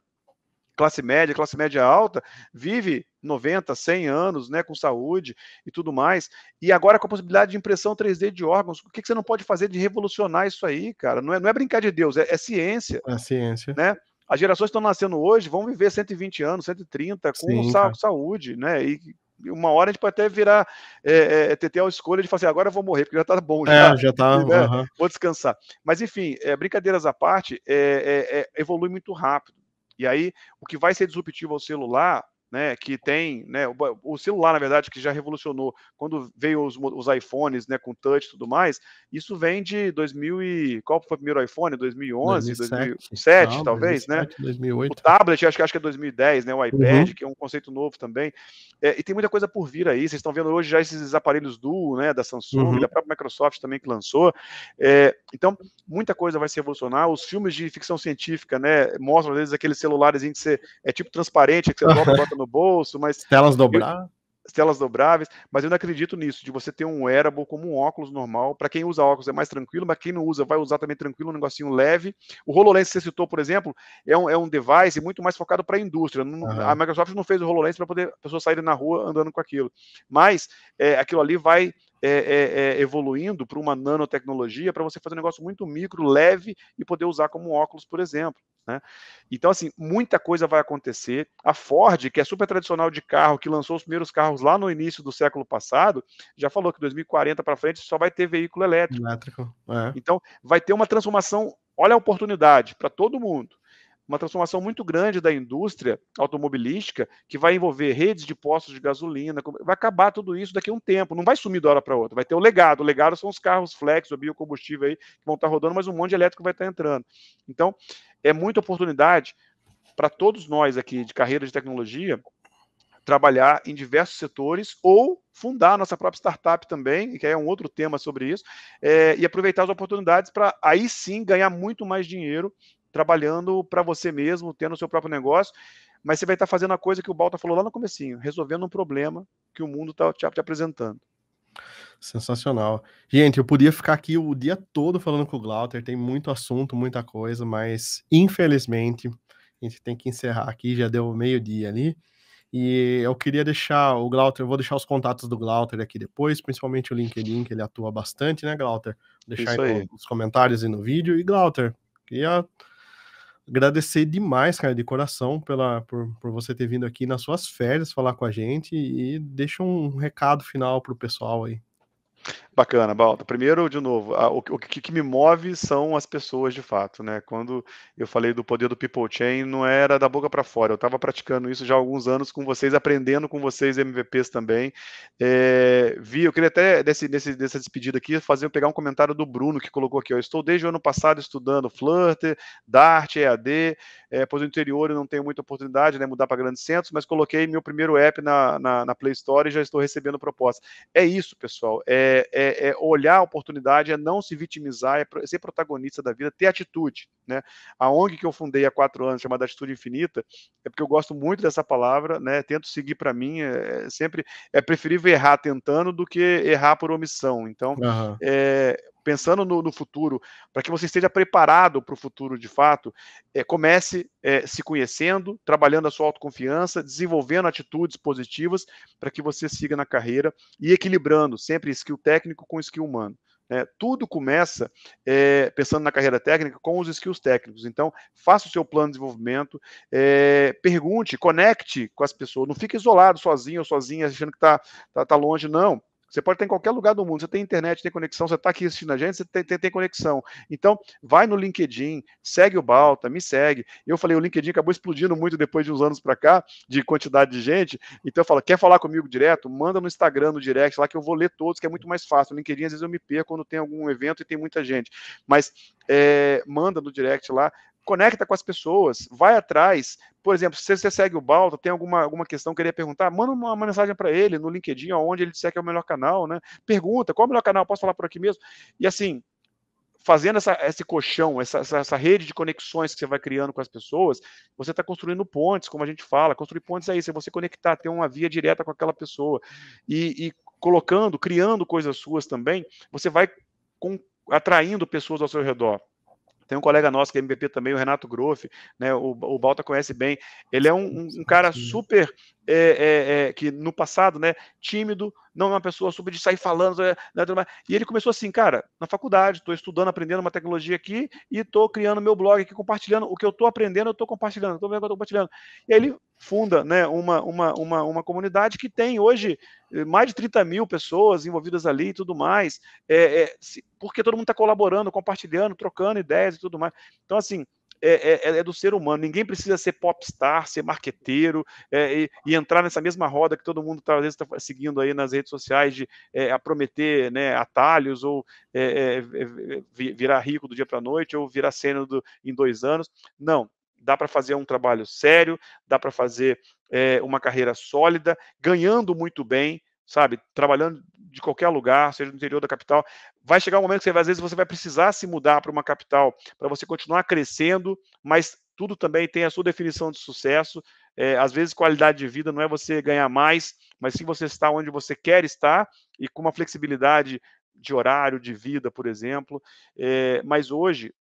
classe média, classe média alta, vive 90, 100 anos, né, com saúde e tudo mais. E agora com a possibilidade de impressão 3D de órgãos, o que, que você não pode fazer de revolucionar isso aí, cara? Não é, não é brincar de Deus, é, é ciência. É ciência. Né? As gerações que estão nascendo hoje vão viver 120 anos, 130, com Sim, sa saúde, né? E uma hora a gente pode até virar é, é, ter a escolha de fazer assim, agora eu vou morrer, porque já tá bom. Já, é, já tá. Né? Uhum. Vou descansar. Mas, enfim, é, brincadeiras à parte, é, é, é, evolui muito rápido. E aí, o que vai ser disruptivo ao celular né, que tem, né, o, o, celular, na verdade, que já revolucionou quando veio os, os iPhones, né, com touch e tudo mais, isso vem de 2000 e, qual foi o primeiro iPhone? 2011, 2007, 2007 não, talvez, 2007, né? 2008. O tablet, acho que, acho que é 2010, né, o iPad, uhum. que é um conceito novo também, é, e tem muita coisa por vir aí, vocês estão vendo hoje já esses aparelhos Duo, né, da Samsung, uhum. da própria Microsoft também que lançou, é, então, muita coisa vai se revolucionar, os filmes de ficção científica, né, mostram às vezes aqueles celulares em que você, é tipo transparente, que você bota no bolso, mas. Telas dobráveis. Telas dobráveis, mas eu não acredito nisso, de você ter um wearable como um óculos normal. Para quem usa óculos é mais tranquilo, mas quem não usa vai usar também tranquilo, um negocinho leve. O HoloLens que você citou, por exemplo, é um, é um device muito mais focado para a indústria. Uhum. A Microsoft não fez o HoloLens para poder a pessoa sair na rua andando com aquilo. Mas é, aquilo ali vai é, é, é, evoluindo para uma nanotecnologia para você fazer um negócio muito micro, leve e poder usar como óculos, por exemplo. Né? Então, assim, muita coisa vai acontecer. A Ford, que é super tradicional de carro, que lançou os primeiros carros lá no início do século passado, já falou que 2040 para frente só vai ter veículo elétrico. elétrico é. Então, vai ter uma transformação. Olha a oportunidade para todo mundo uma transformação muito grande da indústria automobilística que vai envolver redes de postos de gasolina, vai acabar tudo isso daqui a um tempo, não vai sumir da hora para outra, vai ter o legado, o legado são os carros flex, o biocombustível aí, que vão estar rodando, mas um monte de elétrico vai estar entrando. Então, é muita oportunidade para todos nós aqui de carreira de tecnologia trabalhar em diversos setores ou fundar nossa própria startup também, que é um outro tema sobre isso, é, e aproveitar as oportunidades para aí sim ganhar muito mais dinheiro trabalhando para você mesmo, tendo o seu próprio negócio, mas você vai estar fazendo a coisa que o Balta falou lá no comecinho, resolvendo um problema que o mundo está te apresentando. Sensacional. Gente, eu podia ficar aqui o dia todo falando com o Glauter, tem muito assunto, muita coisa, mas infelizmente a gente tem que encerrar aqui, já deu meio-dia ali. E eu queria deixar o Glauter, eu vou deixar os contatos do Glauter aqui depois, principalmente o LinkedIn, que ele atua bastante, né, Glauter? Vou deixar aí nos comentários e no vídeo. E Glauter, queria agradecer demais, cara, de coração, pela, por, por você ter vindo aqui nas suas férias falar com a gente e deixa um recado final para o pessoal aí. Bacana, Balta. Primeiro, de novo, o, o que, que, me move são as pessoas de fato, né? Quando eu falei do poder do People Chain, não era da boca para fora. Eu estava praticando isso já há alguns anos com vocês, aprendendo com vocês MVPs também. É, vi, eu queria até desse, desse, dessa despedida aqui fazer pegar um comentário do Bruno que colocou aqui. Ó, Estou desde o ano passado estudando Flutter, Dart, EAD. É, pois no interior eu não tenho muita oportunidade, né? Mudar para grandes centros, mas coloquei meu primeiro app na, na, na Play Store e já estou recebendo propostas. É isso, pessoal. É, é, é, olhar a oportunidade, é não se vitimizar, é ser protagonista da vida, ter atitude. Né? A ONG que eu fundei há quatro anos, chamada Atitude Infinita, é porque eu gosto muito dessa palavra, né? tento seguir para mim, é, é, sempre é preferível errar tentando do que errar por omissão. Então, uhum. é, pensando no, no futuro, para que você esteja preparado para o futuro de fato, é, comece é, se conhecendo, trabalhando a sua autoconfiança, desenvolvendo atitudes positivas para que você siga na carreira e equilibrando sempre skill técnico com skill humano. É, tudo começa é, pensando na carreira técnica com os skills técnicos. Então, faça o seu plano de desenvolvimento, é, pergunte, conecte com as pessoas, não fique isolado sozinho ou sozinha, achando que está tá, tá longe, não. Você pode estar em qualquer lugar do mundo, você tem internet, tem conexão, você está aqui assistindo a gente, você tem, tem, tem, conexão. Então, vai no LinkedIn, segue o Balta, me segue. Eu falei, o LinkedIn acabou explodindo muito depois de uns anos para cá, de quantidade de gente. Então, eu falo, quer falar comigo direto? Manda no Instagram, no direct, lá que eu vou ler todos, que é muito mais fácil. No LinkedIn, às vezes eu me perco quando tem algum evento e tem muita gente. Mas é, manda no direct lá, conecta com as pessoas, vai atrás. Por exemplo, se você segue o Balto, tem alguma, alguma questão que queria perguntar, manda uma mensagem para ele no LinkedIn, onde ele disser que é o melhor canal, né? Pergunta, qual é o melhor canal? Posso falar por aqui mesmo? E assim, fazendo essa, esse colchão, essa, essa, essa, rede de conexões que você vai criando com as pessoas, você está construindo pontes, como a gente fala. Construir pontes é isso, é você conectar, ter uma via direta com aquela pessoa. E, e colocando, criando coisas suas também, você vai com, atraindo pessoas ao seu redor. Tem um colega nosso que é MVP também, o Renato Groff, né? O, o Balta conhece bem. Ele é um, um cara super é, é, é, que no passado, né, tímido, não é uma pessoa super de sair falando, né, e ele começou assim, cara, na faculdade, estou estudando, aprendendo uma tecnologia aqui e estou criando meu blog aqui, compartilhando o que eu estou aprendendo, eu estou compartilhando, estou vendo que eu estou compartilhando. E aí ele funda, né, uma, uma, uma, uma comunidade que tem hoje eh, mais de 30 mil pessoas envolvidas ali e tudo mais, é, é, porque todo mundo está colaborando, compartilhando, trocando ideias e tudo mais. Então, assim, é, é, é, do ser humano. Ninguém precisa ser popstar, ser marqueteiro é, e, e, entrar nessa mesma roda que todo mundo tá, às vezes está seguindo aí nas redes sociais de é, a prometer né, atalhos ou é, é, virar rico do dia para a noite ou virar cena em dois anos. Não. Dá para fazer um trabalho sério, dá para fazer uma carreira sólida, ganhando muito bem, sabe, trabalhando de qualquer lugar, seja no interior da capital, vai chegar um momento que você, às vezes você vai precisar se mudar para uma capital para você continuar crescendo, mas tudo também tem a sua definição de sucesso. É, às vezes, qualidade de vida não é você ganhar mais, mas sim você estar onde você quer estar e com uma flexibilidade de horário, de vida, por exemplo. É, mas hoje,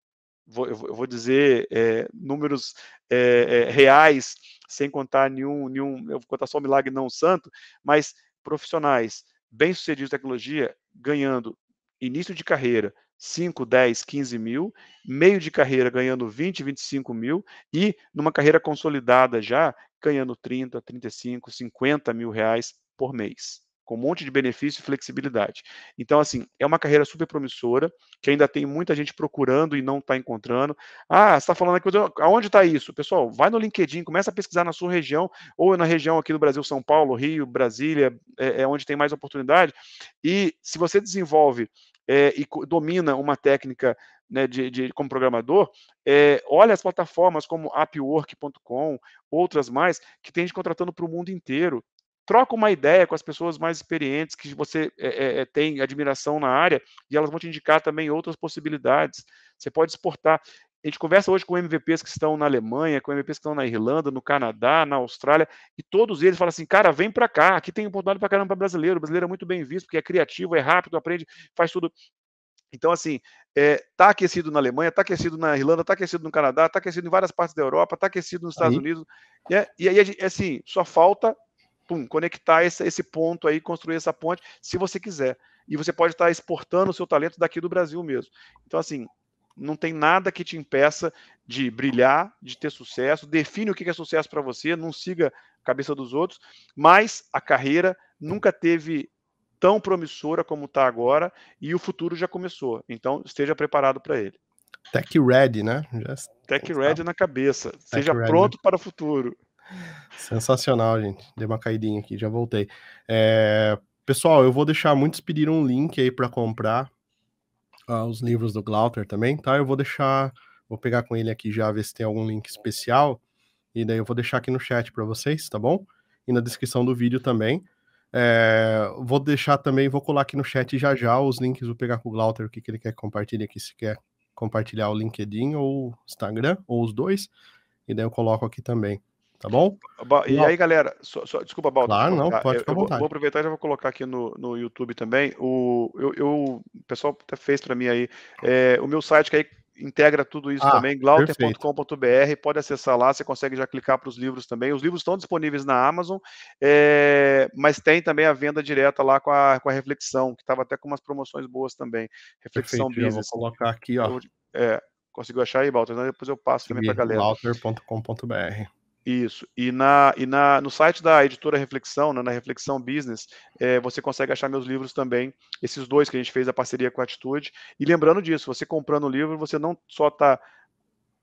vou, eu vou dizer é, números é, reais, sem contar nenhum, nenhum, eu vou contar só o milagre não santo, mas profissionais bem-sucedidos em tecnologia ganhando início de carreira 5, 10, 15 mil, meio de carreira ganhando 20, 25 mil e numa carreira consolidada já ganhando 30, 35, 50 mil reais por mês com um monte de benefício e flexibilidade. Então, assim, é uma carreira super promissora, que ainda tem muita gente procurando e não está encontrando. Ah, você está falando aqui, aonde está isso? Pessoal, vai no LinkedIn, começa a pesquisar na sua região, ou na região aqui do Brasil, São Paulo, Rio, Brasília, é, é onde tem mais oportunidade. E se você desenvolve é, e domina uma técnica né, de, de, como programador, é, olha as plataformas como Upwork.com, outras mais, que tem gente contratando para o mundo inteiro troca uma ideia com as pessoas mais experientes que você é, é, tem admiração na área e elas vão te indicar também outras possibilidades. Você pode exportar. A gente conversa hoje com MVPs que estão na Alemanha, com MVPs que estão na Irlanda, no Canadá, na Austrália, e todos eles falam assim: cara, vem para cá, aqui tem oportunidade para caramba para brasileiro. O brasileiro é muito bem visto, porque é criativo, é rápido, aprende, faz tudo. Então, assim, está é, aquecido na Alemanha, está aquecido na Irlanda, está aquecido no Canadá, está aquecido em várias partes da Europa, está aquecido nos Estados aí. Unidos. E, é, e aí, assim, só falta pum, conectar esse, esse ponto aí, construir essa ponte, se você quiser. E você pode estar exportando o seu talento daqui do Brasil mesmo. Então, assim, não tem nada que te impeça de brilhar, de ter sucesso. Define o que é sucesso para você, não siga a cabeça dos outros, mas a carreira nunca teve tão promissora como está agora e o futuro já começou. Então, esteja preparado para ele. Tech ready, né? Já Tech ready na cabeça. Tech Seja ready. pronto para o futuro. Sensacional, gente. Dei uma caidinha aqui, já voltei. É... Pessoal, eu vou deixar muitos pediram um link aí para comprar uh, os livros do Glauter também, tá? Eu vou deixar, vou pegar com ele aqui já ver se tem algum link especial e daí eu vou deixar aqui no chat para vocês, tá bom? E na descrição do vídeo também. É, vou deixar também, vou colar aqui no chat já já os links, vou pegar com o Glauter o que, que ele quer compartilhar aqui, se quer compartilhar o LinkedIn ou Instagram, ou os dois, e daí eu coloco aqui também, tá bom? E aí, galera, só, só, desculpa, Baldo. Claro, não, pode ficar eu, eu vou, aproveitar e já vou colocar aqui no, no YouTube também. O, eu, eu o pessoal até fez para mim aí, é, o meu site que aí integra tudo isso ah, também, glauter.com.br, pode acessar lá, você consegue já clicar para os livros também. Os livros estão disponíveis na Amazon, é, mas tem também a venda direta lá com a, com a reflexão, que estava até com umas promoções boas também. Reflexão Perfeito, Business. vou colocar aqui, ó. É, conseguiu achar aí, Walter? Depois eu passo também para a galera. Glauter.com.br. Isso. E, na, e na, no site da editora Reflexão, né, na Reflexão Business, é, você consegue achar meus livros também, esses dois que a gente fez a parceria com a Atitude. E lembrando disso, você comprando o livro, você não só está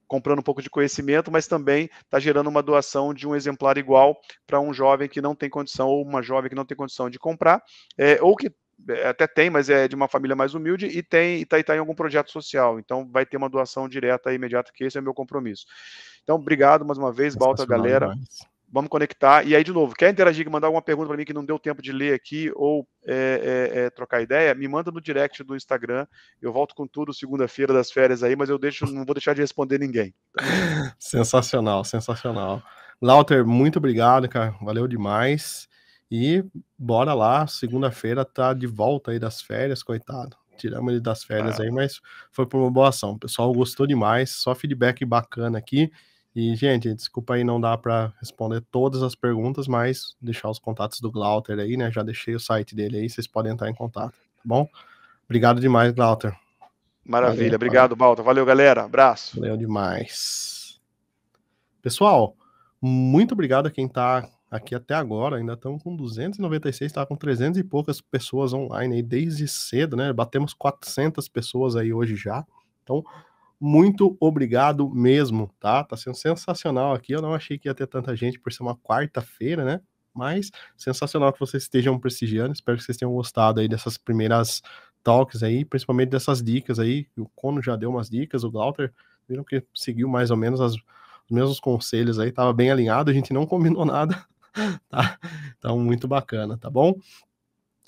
comprando um pouco de conhecimento, mas também está gerando uma doação de um exemplar igual para um jovem que não tem condição, ou uma jovem que não tem condição de comprar, é, ou que é, até tem, mas é de uma família mais humilde e tem está tá em algum projeto social. Então vai ter uma doação direta e imediata, que esse é o meu compromisso. Então, obrigado mais uma vez, Balta, galera. Demais. Vamos conectar. E aí, de novo, quer interagir, mandar alguma pergunta para mim que não deu tempo de ler aqui ou é, é, é, trocar ideia, me manda no direct do Instagram. Eu volto com tudo segunda-feira das férias aí, mas eu deixo, não vou deixar de responder ninguém. sensacional, sensacional. Lauter, muito obrigado, cara. Valeu demais. E bora lá, segunda-feira tá de volta aí das férias, coitado. Tiramos ele das férias ah. aí, mas foi por uma boa ação. O pessoal gostou demais, só feedback bacana aqui. E, gente, desculpa aí, não dá para responder todas as perguntas, mas deixar os contatos do Glauter aí, né? Já deixei o site dele aí, vocês podem entrar em contato, tá bom? Obrigado demais, Glauter. Maravilha, valeu, obrigado, Balta. Valeu, galera. Abraço. Valeu demais. Pessoal, muito obrigado a quem tá aqui até agora, ainda estamos com 296, está com 300 e poucas pessoas online aí desde cedo, né? Batemos 400 pessoas aí hoje já. Então, muito obrigado mesmo, tá? Tá sendo sensacional aqui. Eu não achei que ia ter tanta gente por ser uma quarta-feira, né? Mas sensacional que vocês estejam prestigiando. Espero que vocês tenham gostado aí dessas primeiras talks aí, principalmente dessas dicas aí. O Cono já deu umas dicas, o Glauter viram que seguiu mais ou menos as, os mesmos conselhos aí, tava bem alinhado, a gente não combinou nada, tá? Então, muito bacana, tá bom?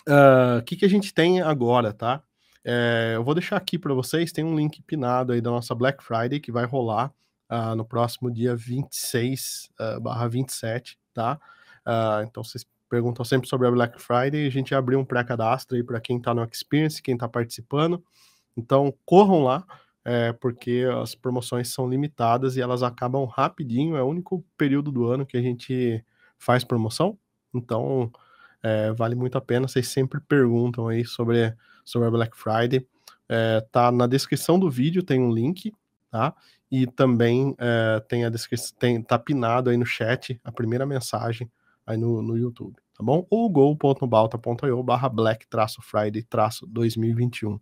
Ah, o uh, que, que a gente tem agora, tá? É, eu vou deixar aqui para vocês, tem um link pinado aí da nossa Black Friday que vai rolar uh, no próximo dia 26 uh, barra 27, tá? Uh, então vocês perguntam sempre sobre a Black Friday, a gente abriu um pré-cadastro aí para quem está no Experience, quem está participando. Então corram lá, é, porque as promoções são limitadas e elas acabam rapidinho, é o único período do ano que a gente faz promoção, então é, vale muito a pena. Vocês sempre perguntam aí sobre, sobre a Black Friday. É, tá na descrição do vídeo, tem um link, tá? E também é, tem a descrição, tem, tá pinado aí no chat a primeira mensagem aí no, no YouTube, tá bom? Ou go.balta.io barra black-friday-2021,